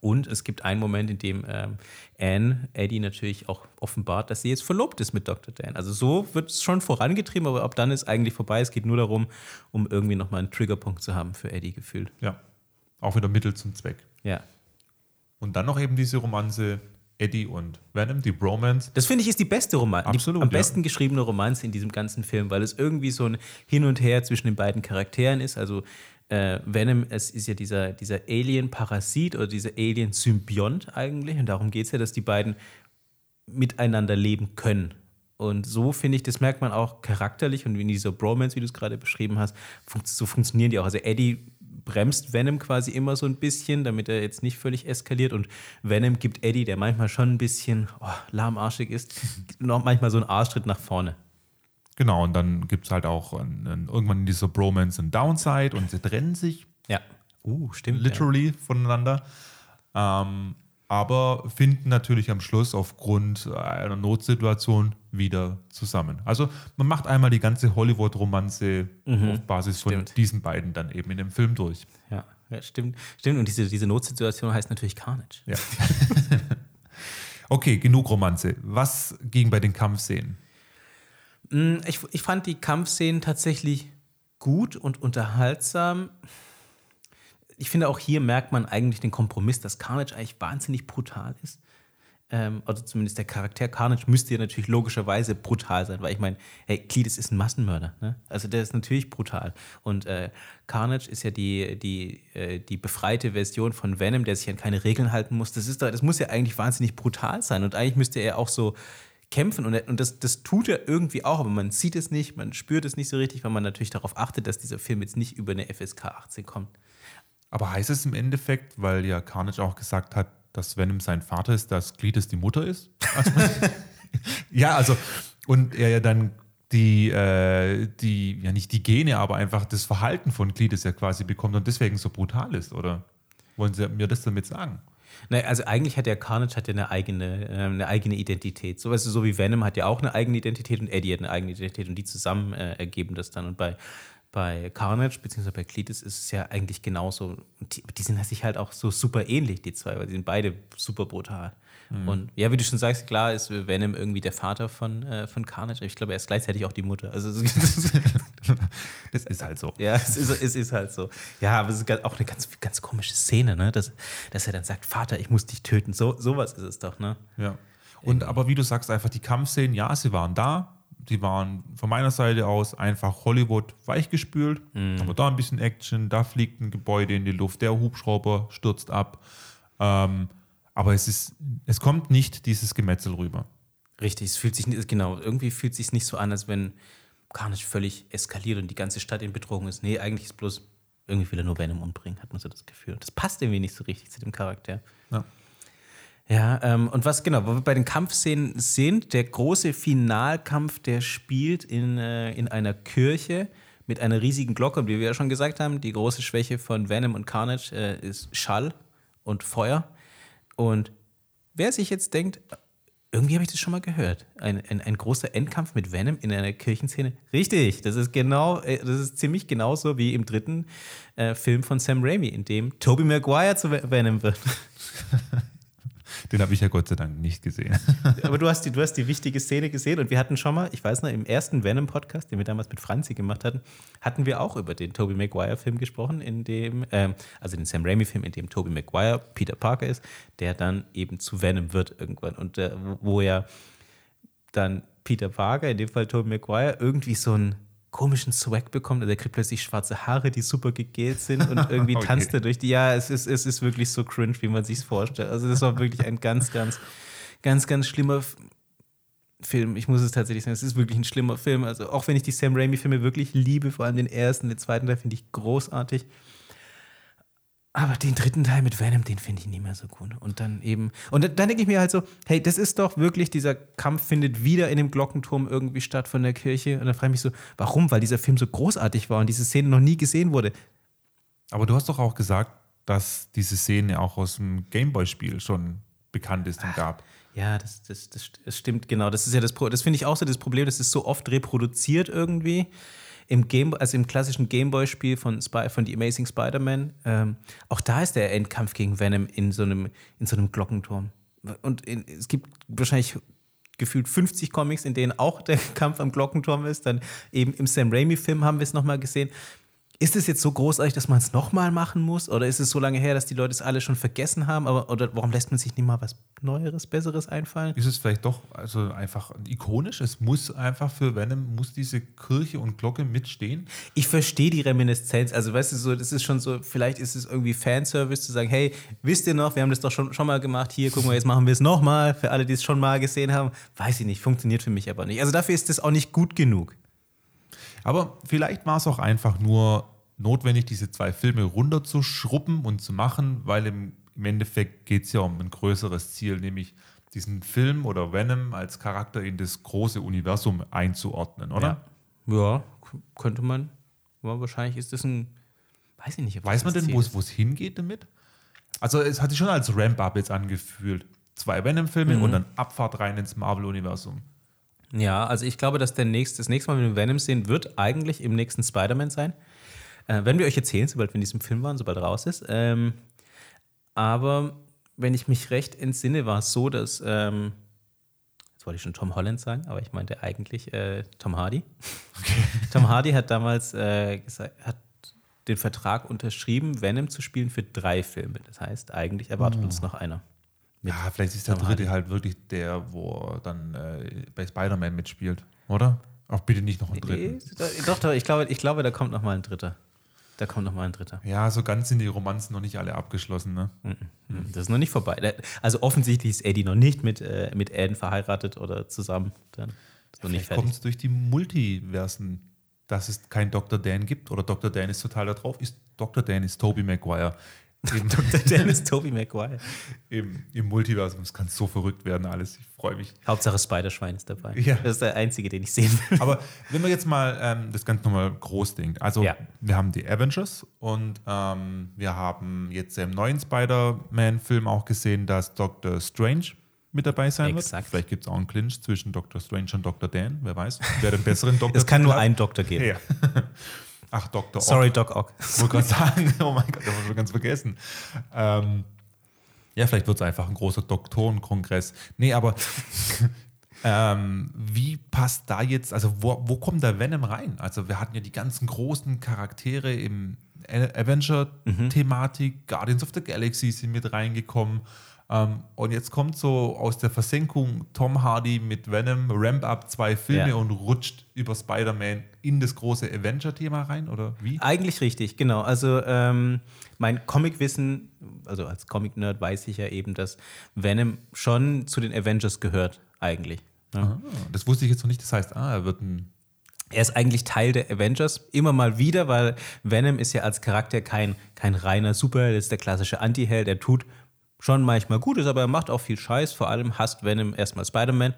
Und es gibt einen Moment, in dem ähm, Anne Eddie natürlich auch offenbart, dass sie jetzt verlobt ist mit Dr. Dan. Also so wird es schon vorangetrieben, aber ab dann ist eigentlich vorbei. Es geht nur darum, um irgendwie nochmal einen Triggerpunkt zu haben für Eddie gefühlt. Ja, auch wieder Mittel zum Zweck. Ja. Und dann noch eben diese Romanze Eddie und Venom, die Bromance. Das finde ich ist die beste Romanze, Absolut, die am ja. besten geschriebene Romanze in diesem ganzen Film, weil es irgendwie so ein Hin und Her zwischen den beiden Charakteren ist. Also äh, Venom, es ist ja dieser, dieser Alien-Parasit oder dieser Alien-Symbiont eigentlich. Und darum geht es ja, dass die beiden miteinander leben können. Und so finde ich, das merkt man auch charakterlich und in dieser Bromance, wie du es gerade beschrieben hast, funkt, so funktionieren die auch. Also Eddie bremst Venom quasi immer so ein bisschen, damit er jetzt nicht völlig eskaliert. Und Venom gibt Eddie, der manchmal schon ein bisschen oh, lahmarschig ist, noch manchmal so einen Arschtritt nach vorne. Genau, und dann gibt es halt auch ein, ein, irgendwann dieser Bromance und Downside und sie trennen sich Ja. Uh, stimmt. literally voneinander. Ähm, aber finden natürlich am Schluss aufgrund einer Notsituation wieder zusammen. Also man macht einmal die ganze Hollywood-Romanze auf Basis von stimmt. diesen beiden dann eben in dem Film durch. Ja, ja, ja stimmt. Stimmt. Und diese, diese Notsituation heißt natürlich Carnage. Ja. okay, genug Romanze. Was ging bei den Kampfszenen? Mm, Ich, ich fand die Kampfszenen tatsächlich gut und unterhaltsam. Ich finde, auch hier merkt man eigentlich den Kompromiss, dass Carnage eigentlich wahnsinnig brutal ist. Ähm, oder zumindest der Charakter Carnage müsste ja natürlich logischerweise brutal sein, weil ich meine, hey, Cletus ist ein Massenmörder. Ne? Also der ist natürlich brutal. Und äh, Carnage ist ja die, die, äh, die befreite Version von Venom, der sich an keine Regeln halten muss. Das, ist doch, das muss ja eigentlich wahnsinnig brutal sein. Und eigentlich müsste er auch so kämpfen und, und das, das tut er irgendwie auch, aber man sieht es nicht, man spürt es nicht so richtig, weil man natürlich darauf achtet, dass dieser Film jetzt nicht über eine FSK 18 kommt. Aber heißt es im Endeffekt, weil ja Carnage auch gesagt hat, dass Venom sein Vater ist, dass Cletus die Mutter ist? Also, ja, also, und er ja dann die, äh, die, ja nicht die Gene, aber einfach das Verhalten von Cletus ja quasi bekommt und deswegen so brutal ist, oder? Wollen Sie mir das damit sagen? Also eigentlich hat der Carnage hat ja eine eigene, äh, eine eigene Identität. So, weißt so wie Venom hat ja auch eine eigene Identität und Eddie hat eine eigene Identität und die zusammen äh, ergeben das dann. Und bei, bei Carnage beziehungsweise bei Cletus ist es ja eigentlich genauso. Die, die sind sich halt auch so super ähnlich, die zwei, weil die sind beide super brutal. Und ja, wie du schon sagst, klar ist Venom irgendwie der Vater von, äh, von Carnage, aber ich glaube, er ist gleichzeitig auch die Mutter. Also es ist- Das ist halt so. Ja, es ist, es ist halt so. Ja, aber es ist auch eine ganz, ganz komische Szene, ne? Dass, dass er dann sagt, Vater, ich muss dich töten. So, sowas ist es doch, ne? Ja. Und aber wie du sagst, einfach die Kampfszenen, ja, sie waren da. Die waren von meiner Seite aus einfach Hollywood weichgespült. Aber da ein bisschen Action, da fliegt ein Gebäude in die Luft, der Hubschrauber stürzt ab. Ähm, aber es ist, es kommt nicht dieses Gemetzel rüber. Richtig, es fühlt sich nicht, genau, irgendwie fühlt es sich nicht so an, als wenn Carnage völlig eskaliert und die ganze Stadt in Bedrohung ist. Nee, eigentlich ist bloß, irgendwie will er nur Venom umbringen, hat man so das Gefühl. Das passt irgendwie nicht so richtig zu dem Charakter. Ja. Ja, ähm, und was genau, wo wir bei den Kampfszenen sind, der große Finalkampf, der spielt in, äh, in einer Kirche mit einer riesigen Glocke. Und wie wir ja schon gesagt haben, die große Schwäche von Venom und Carnage äh, ist Schall und Feuer. Und wer sich jetzt denkt, irgendwie habe ich das schon mal gehört, ein, ein, ein großer Endkampf mit Venom in einer Kirchenszene. Richtig, das ist genau, äh, das ist ziemlich genauso wie im dritten äh, Film von Sam Raimi, in dem Tobey Maguire zu Ve- Venom wird. Den habe ich ja Gott sei Dank nicht gesehen. Aber du hast, die, du hast die wichtige Szene gesehen und wir hatten schon mal, ich weiß noch, im ersten Venom-Podcast, den wir damals mit Franzi gemacht hatten, hatten wir auch über den Tobey Maguire-Film gesprochen, in dem, ähm, also den Sam Raimi-Film, in dem Tobey Maguire Peter Parker ist, der dann eben zu Venom wird irgendwann und äh, wo- ja dann Peter Parker, in dem Fall Tobey Maguire, irgendwie so einen komischen Swag bekommt. Also er kriegt plötzlich schwarze Haare, die super gegelt sind und irgendwie Okay. tanzt er durch die. Ja, es ist, es ist wirklich so cringe, wie man sich vorstellt. Also das war wirklich ein ganz, ganz, ganz, ganz schlimmer Film. Ich muss es tatsächlich sagen, es ist wirklich ein schlimmer Film. Also auch wenn ich die Sam Raimi-Filme wirklich liebe, vor allem den ersten, den zweiten Teil finde ich großartig. Aber den dritten Teil mit Venom, den finde ich nicht mehr so gut. Und dann eben, und dann, dann denke ich mir halt so, hey, das ist doch wirklich, dieser Kampf findet wieder in dem Glockenturm irgendwie statt von der Kirche. Und dann frage ich mich so, warum? Weil dieser Film so großartig war und diese Szene noch nie gesehen wurde. Aber du hast doch auch gesagt, dass diese Szene auch aus dem Gameboy-Spiel schon bekannt ist und gab. Ja, das, das, das, stimmt, genau. Das ist ja das, das finde ich auch so das Problem, das ist so oft reproduziert irgendwie. Im Game, also im klassischen Gameboy-Spiel von, von The Amazing Spider-Man, ähm, auch da ist der Endkampf gegen Venom in so einem, in so einem Glockenturm. Und in, es gibt wahrscheinlich gefühlt 50 Comics, in denen auch der Kampf am Glockenturm ist. Dann eben im Sam Raimi-Film haben wir es nochmal gesehen. Ist es jetzt so großartig, dass man es nochmal machen muss? Oder ist es so lange her, dass die Leute es alle schon vergessen haben? Aber, oder warum lässt man sich nicht mal was Neueres, Besseres einfallen? Ist es vielleicht doch also einfach ikonisch? Es muss einfach für Venom, muss diese Kirche und Glocke mitstehen? Ich verstehe die Reminiszenz. Also, weißt du, so, das ist schon so, vielleicht ist es irgendwie Fanservice zu sagen, hey, wisst ihr noch, wir haben das doch schon, schon mal gemacht, hier, gucken wir, jetzt machen wir es nochmal. Für alle, die es schon mal gesehen haben, weiß ich nicht, funktioniert für mich aber nicht. Also dafür ist das auch nicht gut genug. Aber vielleicht war es auch einfach nur notwendig, diese zwei Filme runterzuschruppen und zu machen, weil im, im Endeffekt geht es ja um ein größeres Ziel, nämlich diesen Film oder Venom als Charakter in das große Universum einzuordnen, oder? Ja, ja könnte man. Aber wahrscheinlich ist das ein, weiß ich nicht. ob Weiß man denn, wo es hingeht damit? Also es hat sich schon als Ramp-Up jetzt angefühlt. Zwei Venom-Filme Mhm. und dann Abfahrt rein ins Marvel-Universum. Ja, also ich glaube, dass der nächste, das nächste Mal, wenn wir Venom sehen, wird eigentlich im nächsten Spider-Man sein. Äh, wenn wir euch erzählen, sobald wir in diesem Film waren, sobald raus ist. Ähm, aber wenn ich mich recht entsinne, war es so, dass, ähm, jetzt wollte ich schon Tom Holland sagen, aber ich meinte eigentlich äh, Tom Hardy. Tom Hardy hat damals äh, gesagt, hat den Vertrag unterschrieben, Venom zu spielen für drei Filme. Das heißt, eigentlich erwartet uns noch einer. Ja, vielleicht ist der dritte halt wirklich der, wo dann äh, bei Spider-Man mitspielt, oder? Auch bitte nicht noch einen dritten. Nee, Doch, doch, ich glaube, ich glaube, da kommt noch mal ein dritter. Da kommt noch mal ein dritter. Ja, so ganz sind die Romanzen noch nicht alle abgeschlossen, ne? Das ist noch nicht vorbei. Also offensichtlich ist Eddie noch nicht mit, äh, mit Anne verheiratet oder zusammen. Dann ist noch nicht Vielleicht fertig. kommt es durch die Multiversen, dass es kein Dr. Dan gibt oder Dr. Dan ist total da drauf. Ist Dr. Dan ist Tobey Maguire. Der Dennis Toby Maguire. im, Im Multiversum. Es kann so verrückt werden, alles. Ich freue mich. Hauptsache Spiderschwein ist dabei. Ja. Das ist der einzige, den ich sehen will. Aber wenn man jetzt mal ähm, das Ganze nochmal groß denkt, also Ja. wir haben die Avengers und ähm, wir haben jetzt im neuen Spider-Man-Film auch gesehen, dass Dr. Strange mit dabei sein Exakt. wird. Vielleicht gibt es auch einen Clinch zwischen Dr. Strange und Dr. Dan, wer weiß, wer den besseren Doktor Es kann nur einen Doktor geben. Ja. Ach, Dr. Ock. Sorry, Doc Ock. Ich wollte gerade sagen, oh mein Gott, das haben wir schon ganz vergessen. Ähm, ja, vielleicht wird es einfach ein großer Doktorenkongress. Nee, aber ähm, wie passt da jetzt, also wo, wo kommt der Venom rein? Also wir hatten ja die ganzen großen Charaktere im Avenger-Thematik, Guardians of the Galaxy sind mit reingekommen. Ähm, und jetzt kommt so aus der Versenkung Tom Hardy mit Venom, Ramp Up zwei Filme Ja. und rutscht über Spider-Man in das große Avenger-Thema rein, oder wie? Eigentlich richtig, genau. Also ähm, mein Comicwissen, also als Comic-Nerd weiß ich ja eben, dass Venom schon zu den Avengers gehört, eigentlich. Ne? das wusste ich jetzt noch nicht. Das heißt, ah, er wird ein. Er ist eigentlich Teil der Avengers, immer mal wieder, weil Venom ist ja als Charakter kein, kein reiner Super, das ist der klassische Anti-Held, der tut schon manchmal Gutes, aber er macht auch viel Scheiß. Vor allem hasst Venom erstmal Spider-Man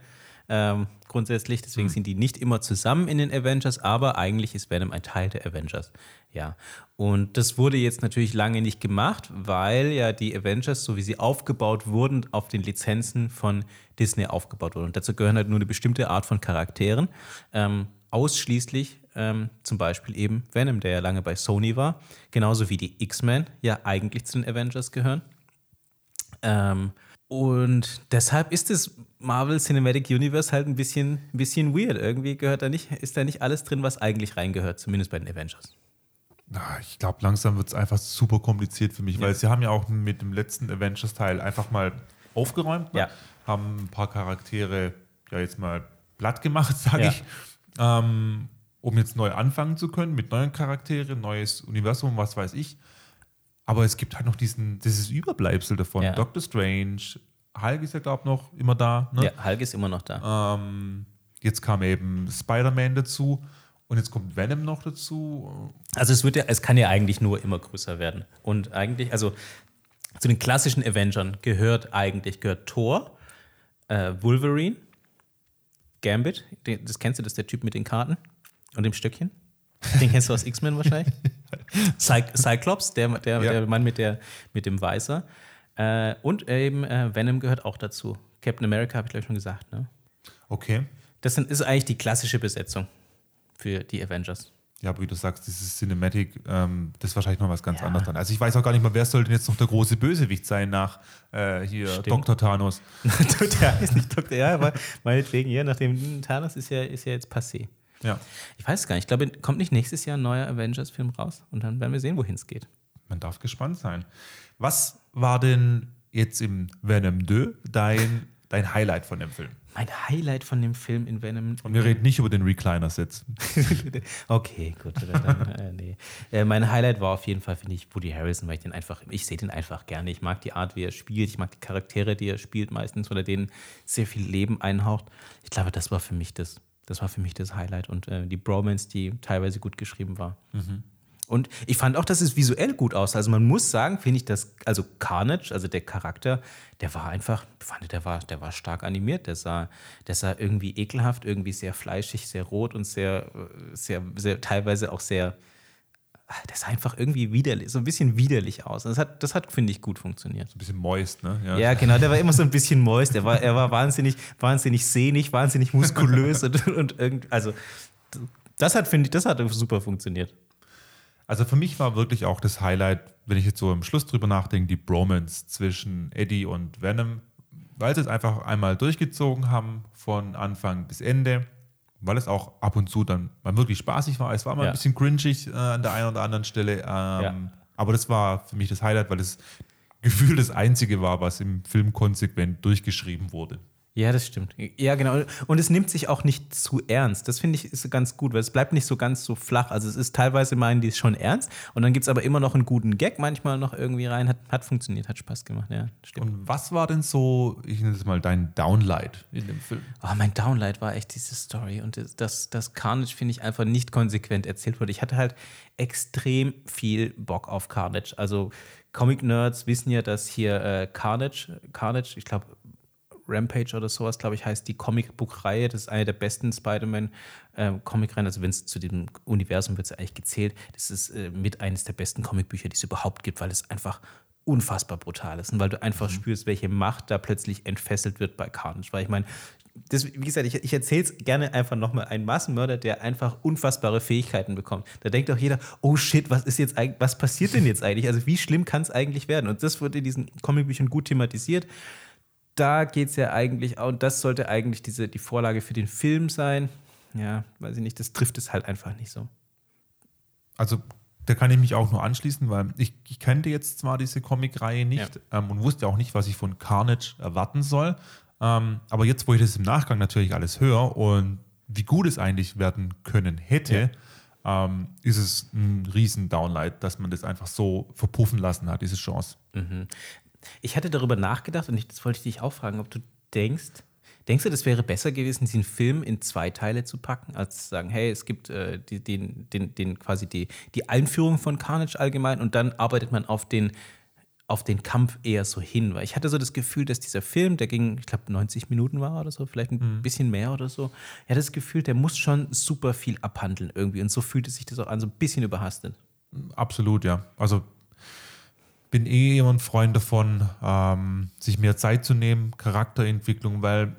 ähm, grundsätzlich, deswegen sind die nicht immer zusammen in den Avengers, aber eigentlich ist Venom ein Teil der Avengers. Ja, und das wurde jetzt natürlich lange nicht gemacht, weil ja die Avengers, so wie sie aufgebaut wurden, auf den Lizenzen von Disney aufgebaut wurden. Und dazu gehören halt nur eine bestimmte Art von Charakteren. Ähm, ausschließlich ähm, zum Beispiel eben Venom, der ja lange bei Sony war, genauso wie die X-Men ja eigentlich zu den Avengers gehören. Ähm, und deshalb ist das Marvel Cinematic Universe halt ein bisschen, ein bisschen weird. Irgendwie gehört da nicht, ist da nicht alles drin, was eigentlich reingehört, zumindest bei den Avengers. Ich glaube, langsam wird es einfach super kompliziert für mich, weil sie haben ja auch mit dem letzten Avengers-Teil einfach mal aufgeräumt, ne? Ja. haben ein paar Charaktere ja jetzt mal platt gemacht, sage Ja. ich, ähm, um jetzt neu anfangen zu können mit neuen Charakteren, neues Universum, was weiß ich. Aber es gibt halt noch diesen, dieses Überbleibsel davon. Ja. Doctor Strange, Hulk ist ja, glaube ich, noch immer da. Ne? Ja, Hulk ist immer noch da. Ähm, jetzt kam eben Spider-Man dazu und jetzt kommt Venom noch dazu. Also es wird ja, es kann ja eigentlich nur immer größer werden. Und eigentlich, also zu den klassischen Avengern gehört eigentlich gehört Thor, äh, Wolverine, Gambit, das kennst du, das ist der Typ mit den Karten und dem Stöckchen. Den kennst du aus X-Men wahrscheinlich. Cy Cyclops, der, der, Ja. der Mann mit, der, mit dem Weißer. Äh, und eben äh, Venom gehört auch dazu. Captain America habe ich gleich schon gesagt. Ne? Okay. Das sind, ist eigentlich die klassische Besetzung für die Avengers. Ja, aber wie du sagst, dieses Cinematic, ähm, das ist wahrscheinlich noch was ganz Ja. anderes dann. Also ich weiß auch gar nicht mal, wer soll denn jetzt noch der große Bösewicht sein nach äh, hier Stimmt. Dr. Thanos. der ist nicht Doktor, ja, aber meinetwegen, ja, nachdem Thanos ist ja, ist ja jetzt passé. Ja. Ich weiß es gar nicht. Ich glaube, kommt nicht nächstes Jahr ein neuer Avengers-Film raus und dann werden wir sehen, wohin es geht. Man darf gespannt sein. Was war denn jetzt im Venom 2 dein, dein Highlight von dem Film? Mein Highlight von dem Film in Venom. Und wir reden nicht über den Recliner-Sitz. okay, gut. Dann, äh, nee. äh, mein Highlight war auf jeden Fall, finde ich, Woody Harrison, weil ich den einfach, ich sehe den einfach gerne. Ich mag die Art, wie er spielt. Ich mag die Charaktere, die er spielt meistens oder denen sehr viel Leben einhaucht. Ich glaube, das war für mich das, das war für mich das Highlight und äh, die Bromance, die teilweise gut geschrieben war. Und ich fand auch, dass es visuell gut aussah. Also man muss sagen, finde ich, dass, also Carnage, also der Charakter, der war einfach, ich fand, der war, der war stark animiert. Der sah, der sah irgendwie ekelhaft, irgendwie sehr fleischig, sehr rot und sehr, sehr, sehr teilweise auch sehr, der sah einfach irgendwie widerlich, so ein bisschen widerlich aus. Das hat, das hat finde ich, gut funktioniert. So ein bisschen moist, ne? Ja. ja. genau, der war immer so ein bisschen moist. Er war, er war wahnsinnig, wahnsinnig sehnig, wahnsinnig muskulös und, und irgendwie, also das hat, finde ich, das hat super funktioniert. Also für mich war wirklich auch das Highlight, wenn ich jetzt so im Schluss drüber nachdenke, die Bromance zwischen Eddie und Venom, weil sie es einfach einmal durchgezogen haben von Anfang bis Ende, weil es auch ab und zu dann mal wirklich spaßig war. Es war mal ja. ein bisschen cringig äh, an der einen oder anderen Stelle, ähm, ja. aber das war für mich das Highlight, weil es Gefühl das einzige war, was im Film konsequent durchgeschrieben wurde. Ja, das stimmt. Ja, genau. Und es nimmt sich auch nicht zu ernst. Das finde ich ist ganz gut, weil es bleibt nicht so ganz so flach. Also es ist teilweise meinen die es schon ernst und dann gibt es aber immer noch einen guten Gag manchmal noch irgendwie rein. Hat, hat funktioniert, hat Spaß gemacht, ja. Stimmt. Und was war denn so, ich nenne es mal dein Downlight in dem Film? Oh, mein Downlight war echt diese Story und das, das Carnage finde ich einfach nicht konsequent erzählt wurde. Ich hatte halt extrem viel Bock auf Carnage. Also Comic-Nerds wissen ja, dass hier äh, Carnage, Carnage, ich glaube, Rampage oder sowas, glaube ich, heißt die Comicbook-Reihe. Das ist eine der besten Spider-Man-Comic-Reihen. Ähm, also wenn es zu dem Universum wird es eigentlich gezählt. Das ist äh, mit eines der besten Comicbücher, die es überhaupt gibt, weil es einfach unfassbar brutal ist und weil du einfach mhm. spürst, welche Macht da plötzlich entfesselt wird bei Carnage. Weil ich meine, das, wie gesagt, ich, ich erzähle es gerne einfach nochmal. Ein Massenmörder, der einfach unfassbare Fähigkeiten bekommt. Da denkt auch jeder, oh shit, was ist jetzt eigentlich, was passiert denn jetzt eigentlich? Also wie schlimm kann es eigentlich werden? Und das wurde in diesen Comicbüchern gut thematisiert da geht es ja eigentlich, und das sollte eigentlich diese, die Vorlage für den Film sein. Ja, weiß ich nicht, das trifft es halt einfach nicht so. Also, da kann ich mich auch nur anschließen, weil ich, ich kannte jetzt zwar diese Comic-Reihe nicht ja. ähm, und wusste auch nicht, was ich von Carnage erwarten soll. Ähm, aber jetzt, wo ich das im Nachgang natürlich alles höre und wie gut es eigentlich werden können hätte, ja. ähm, ist es ein riesen Downlight, dass man das einfach so verpuffen lassen hat, diese Chance. Mhm. Ich hatte darüber nachgedacht und ich, das wollte ich dich auch fragen, ob du denkst, denkst du, das wäre besser gewesen, diesen Film in zwei Teile zu packen, als zu sagen, hey, es gibt äh, die, den, den, den, quasi die, die Einführung von Carnage allgemein und dann arbeitet man auf den, auf den Kampf eher so hin. Weil ich hatte so das Gefühl, dass dieser Film, der ging, ich glaube, 90 Minuten war oder so, vielleicht ein mhm. bisschen mehr oder so. Ja, das Gefühl, der muss schon super viel abhandeln irgendwie. Und so fühlte sich das auch an, so ein bisschen überhastet. Absolut, ja. Also bin eh immer ein Freund davon, ähm, sich mehr Zeit zu nehmen, Charakterentwicklung, weil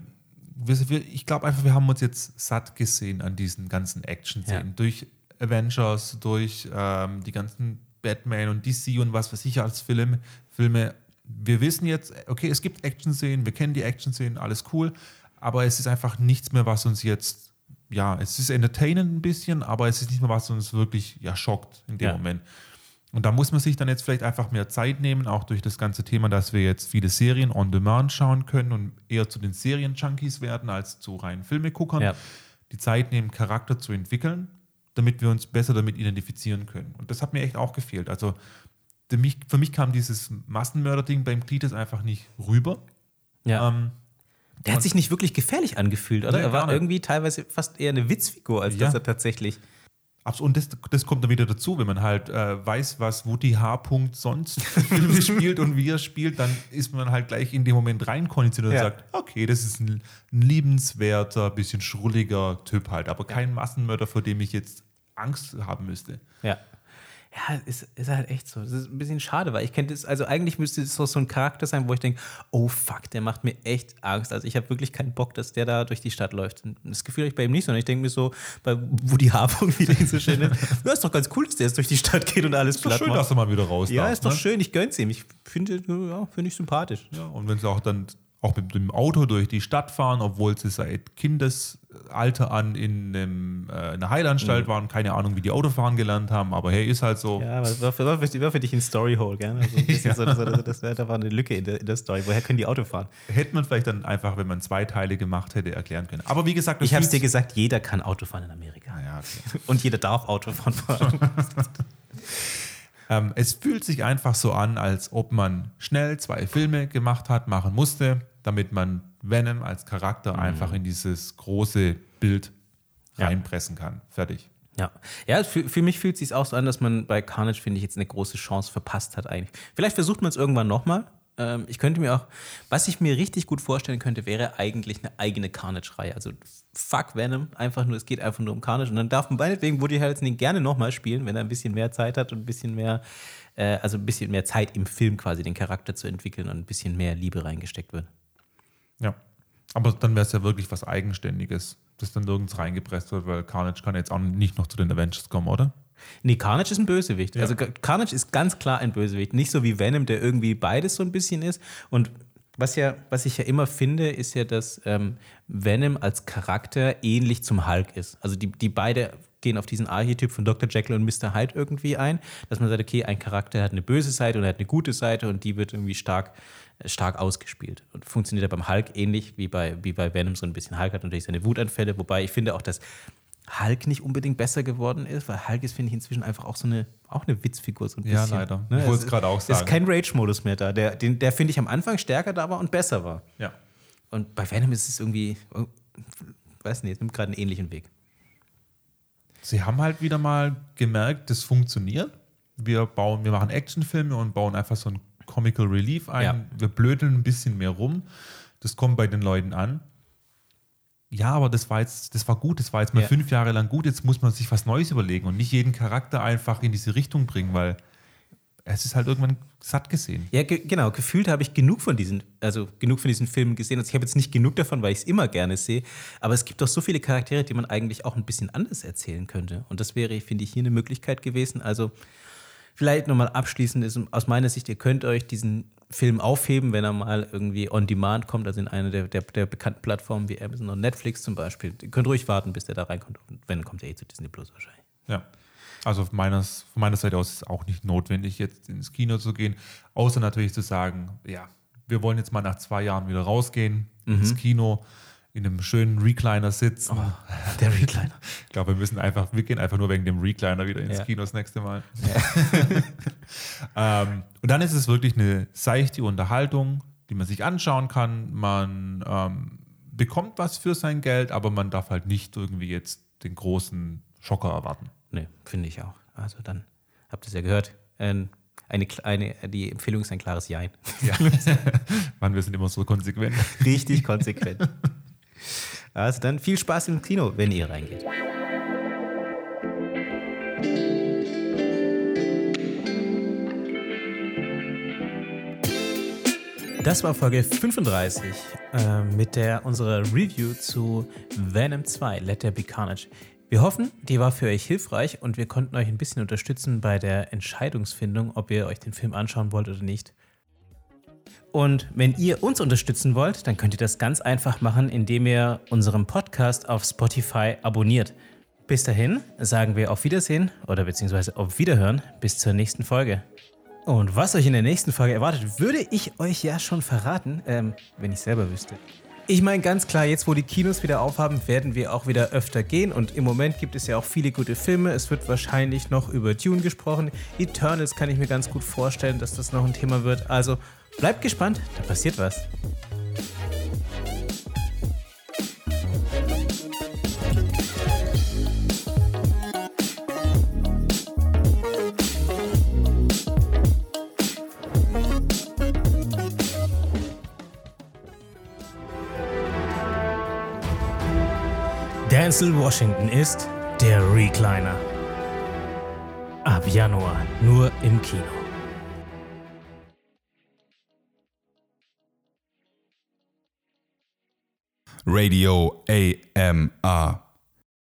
wir, ich glaube einfach, wir haben uns jetzt satt gesehen an diesen ganzen Action-Szenen. Ja. Durch Avengers, durch ähm, die ganzen Batman und DC und was weiß ich als Film, Filme. Wir wissen jetzt, okay, es gibt Action-Szenen, wir kennen die Action-Szenen, alles cool, aber es ist einfach nichts mehr, was uns jetzt, ja, es ist entertainend ein bisschen, aber es ist nicht mehr, was uns wirklich ja, schockt in dem ja. Moment. Und da muss man sich dann jetzt vielleicht einfach mehr Zeit nehmen, auch durch das ganze Thema, dass wir jetzt viele Serien on demand schauen können und eher zu den Serien-Junkies werden als zu reinen Filmeguckern. Ja. Die Zeit nehmen, Charakter zu entwickeln, damit wir uns besser damit identifizieren können. Und das hat mir echt auch gefehlt. Also für mich, für mich kam dieses Massenmörder-Ding beim Cletus einfach nicht rüber. Ja. Ähm, der hat sich nicht wirklich gefährlich angefühlt, oder? Nee, er war irgendwie teilweise fast eher eine Witzfigur, als ja. dass er tatsächlich und das, das kommt dann wieder dazu, wenn man halt äh, weiß, was Woody H. sonst spielt und wie er spielt, dann ist man halt gleich in dem Moment reinkonditioniert und ja. sagt, okay, das ist ein, ein liebenswerter, bisschen schrulliger Typ halt, aber kein Massenmörder, vor dem ich jetzt Angst haben müsste. Ja. Ja, ist, ist halt echt so. Das ist ein bisschen schade, weil ich kenne das, also eigentlich müsste es so, so ein Charakter sein, wo ich denke, oh fuck, der macht mir echt Angst. Also ich habe wirklich keinen Bock, dass der da durch die Stadt läuft. Und das Gefühl habe ich bei ihm nicht, sondern ich denke mir so, bei Woody Harburg, wie der so schön nennt, ja, ist doch ganz cool, dass der jetzt durch die Stadt geht und alles ist platt schön, macht. dass er mal wieder raus Ja, darf, ist doch ne? schön, ich gönn's ihm. Ich finde, ja, finde ich sympathisch. Ja, und wenn es auch dann auch mit dem Auto durch die Stadt fahren, obwohl sie seit Kindesalter an in, einem, äh, in einer Heilanstalt mhm. waren, keine Ahnung, wie die Autofahren gelernt haben, aber hey, ist halt so. Ja, aber war für, war für, war für dich ein Storyhole, gell? Also ein ja. so, so, das, da war eine Lücke in der, in der, Story. Woher können die Auto fahren? Hätte man vielleicht dann einfach, wenn man zwei Teile gemacht hätte, erklären können. Aber wie gesagt, ich habe es dir gesagt, jeder kann Auto fahren in Amerika. Ja, okay. Und jeder darf Autofahren fahren. ähm, es fühlt sich einfach so an, als ob man schnell zwei Filme gemacht hat, machen musste damit man Venom als Charakter mhm. einfach in dieses große Bild reinpressen kann. Fertig. Ja, ja für, für mich fühlt es sich auch so an, dass man bei Carnage, finde ich, jetzt eine große Chance verpasst hat eigentlich. Vielleicht versucht man es irgendwann nochmal. Ähm, ich könnte mir auch, was ich mir richtig gut vorstellen könnte, wäre eigentlich eine eigene Carnage-Reihe. Also fuck Venom, einfach nur, es geht einfach nur um Carnage. Und dann darf man meinetwegen Woody Harrelson gerne nochmal spielen, wenn er ein bisschen mehr Zeit hat und ein bisschen mehr, äh, also ein bisschen mehr Zeit im Film quasi den Charakter zu entwickeln und ein bisschen mehr Liebe reingesteckt wird. Ja. Aber dann wäre es ja wirklich was Eigenständiges das dann nirgends reingepresst wird, weil Carnage kann jetzt auch nicht noch zu den Avengers kommen, oder? Nee, Carnage ist ein Bösewicht. Ja. Also Carnage ist ganz klar ein Bösewicht. Nicht so wie Venom, der irgendwie beides so ein bisschen ist. Und was, ja, was ich ja immer finde, ist ja, dass ähm, Venom als Charakter ähnlich zum Hulk ist. Also die, die beide gehen auf diesen Archetyp von Dr. Jekyll und Mr. Hyde irgendwie ein, dass man sagt, okay, ein Charakter hat eine böse Seite und er hat eine gute Seite und die wird irgendwie stark stark ausgespielt. Und funktioniert ja beim Hulk ähnlich wie bei, wie bei Venom so ein bisschen. Hulk hat natürlich seine Wutanfälle, wobei ich finde auch, dass Hulk nicht unbedingt besser geworden ist, weil Hulk ist, finde ich, inzwischen einfach auch so eine, auch eine Witzfigur. So ein bisschen, ja, leider. Ne? Ich wollte es gerade auch sagen. Es ist kein Rage-Modus mehr da, der, den, der finde ich, am Anfang stärker da war und besser war. Ja. Und bei Venom ist es irgendwie, weiß nicht, es nimmt gerade einen ähnlichen Weg. Sie haben halt wieder mal gemerkt, das funktioniert. Wir bauen, wir machen Actionfilme und bauen einfach so ein Comical Relief ein. Ja. Wir blödeln ein bisschen mehr rum. Das kommt bei den Leuten an. Ja, aber das war jetzt, das war gut, das war jetzt mal ja. fünf Jahre lang gut. Jetzt muss man sich was Neues überlegen und nicht jeden Charakter einfach in diese Richtung bringen, weil es ist halt irgendwann satt gesehen. Ja, ge genau. Gefühlt habe ich genug von diesen, also genug von diesen Filmen gesehen. Also ich habe jetzt nicht genug davon, weil ich es immer gerne sehe. Aber es gibt doch so viele Charaktere, die man eigentlich auch ein bisschen anders erzählen könnte. Und das wäre, finde ich, hier eine Möglichkeit gewesen. Also Vielleicht nochmal abschließend ist aus meiner Sicht, ihr könnt euch diesen Film aufheben, wenn er mal irgendwie on demand kommt, also in einer der, der, der bekannten Plattformen wie Amazon und Netflix zum Beispiel. Ihr könnt ruhig warten, bis der da reinkommt. Und wenn, kommt er eh zu Disney Plus wahrscheinlich. Ja. Also von meiner, von meiner Seite aus ist es auch nicht notwendig, jetzt ins Kino zu gehen, außer natürlich zu sagen, ja, wir wollen jetzt mal nach zwei Jahren wieder rausgehen mhm. ins Kino in einem schönen Recliner sitzen. Oh, der Recliner. Ich glaube, wir müssen einfach, wir gehen einfach nur wegen dem Recliner wieder ins ja. Kino das nächste Mal. Ja. ähm, und dann ist es wirklich eine seichte Unterhaltung, die man sich anschauen kann. Man ähm, bekommt was für sein Geld, aber man darf halt nicht irgendwie jetzt den großen Schocker erwarten. Nee, finde ich auch. Also dann habt ihr es ja gehört. Ähm, eine, eine, die Empfehlung ist ein klares Jein. Ja. Mann, wir sind immer so konsequent. Richtig konsequent. Also dann viel Spaß im Kino, wenn ihr reingeht. Das war Folge 35 äh, mit der unserer Review zu Venom 2, Let There Be Carnage. Wir hoffen, die war für euch hilfreich und wir konnten euch ein bisschen unterstützen bei der Entscheidungsfindung, ob ihr euch den Film anschauen wollt oder nicht. Und wenn ihr uns unterstützen wollt, dann könnt ihr das ganz einfach machen, indem ihr unseren Podcast auf Spotify abonniert. Bis dahin sagen wir auf Wiedersehen oder beziehungsweise auf Wiederhören bis zur nächsten Folge. Und was euch in der nächsten Folge erwartet, würde ich euch ja schon verraten, ähm, wenn ich selber wüsste. Ich meine ganz klar, jetzt wo die Kinos wieder aufhaben, werden wir auch wieder öfter gehen und im Moment gibt es ja auch viele gute Filme. Es wird wahrscheinlich noch über Dune gesprochen. Eternals kann ich mir ganz gut vorstellen, dass das noch ein Thema wird. Also Bleibt gespannt, da passiert was. Denzel Washington ist der Recliner. Ab Januar nur im Kino. Radio AMR.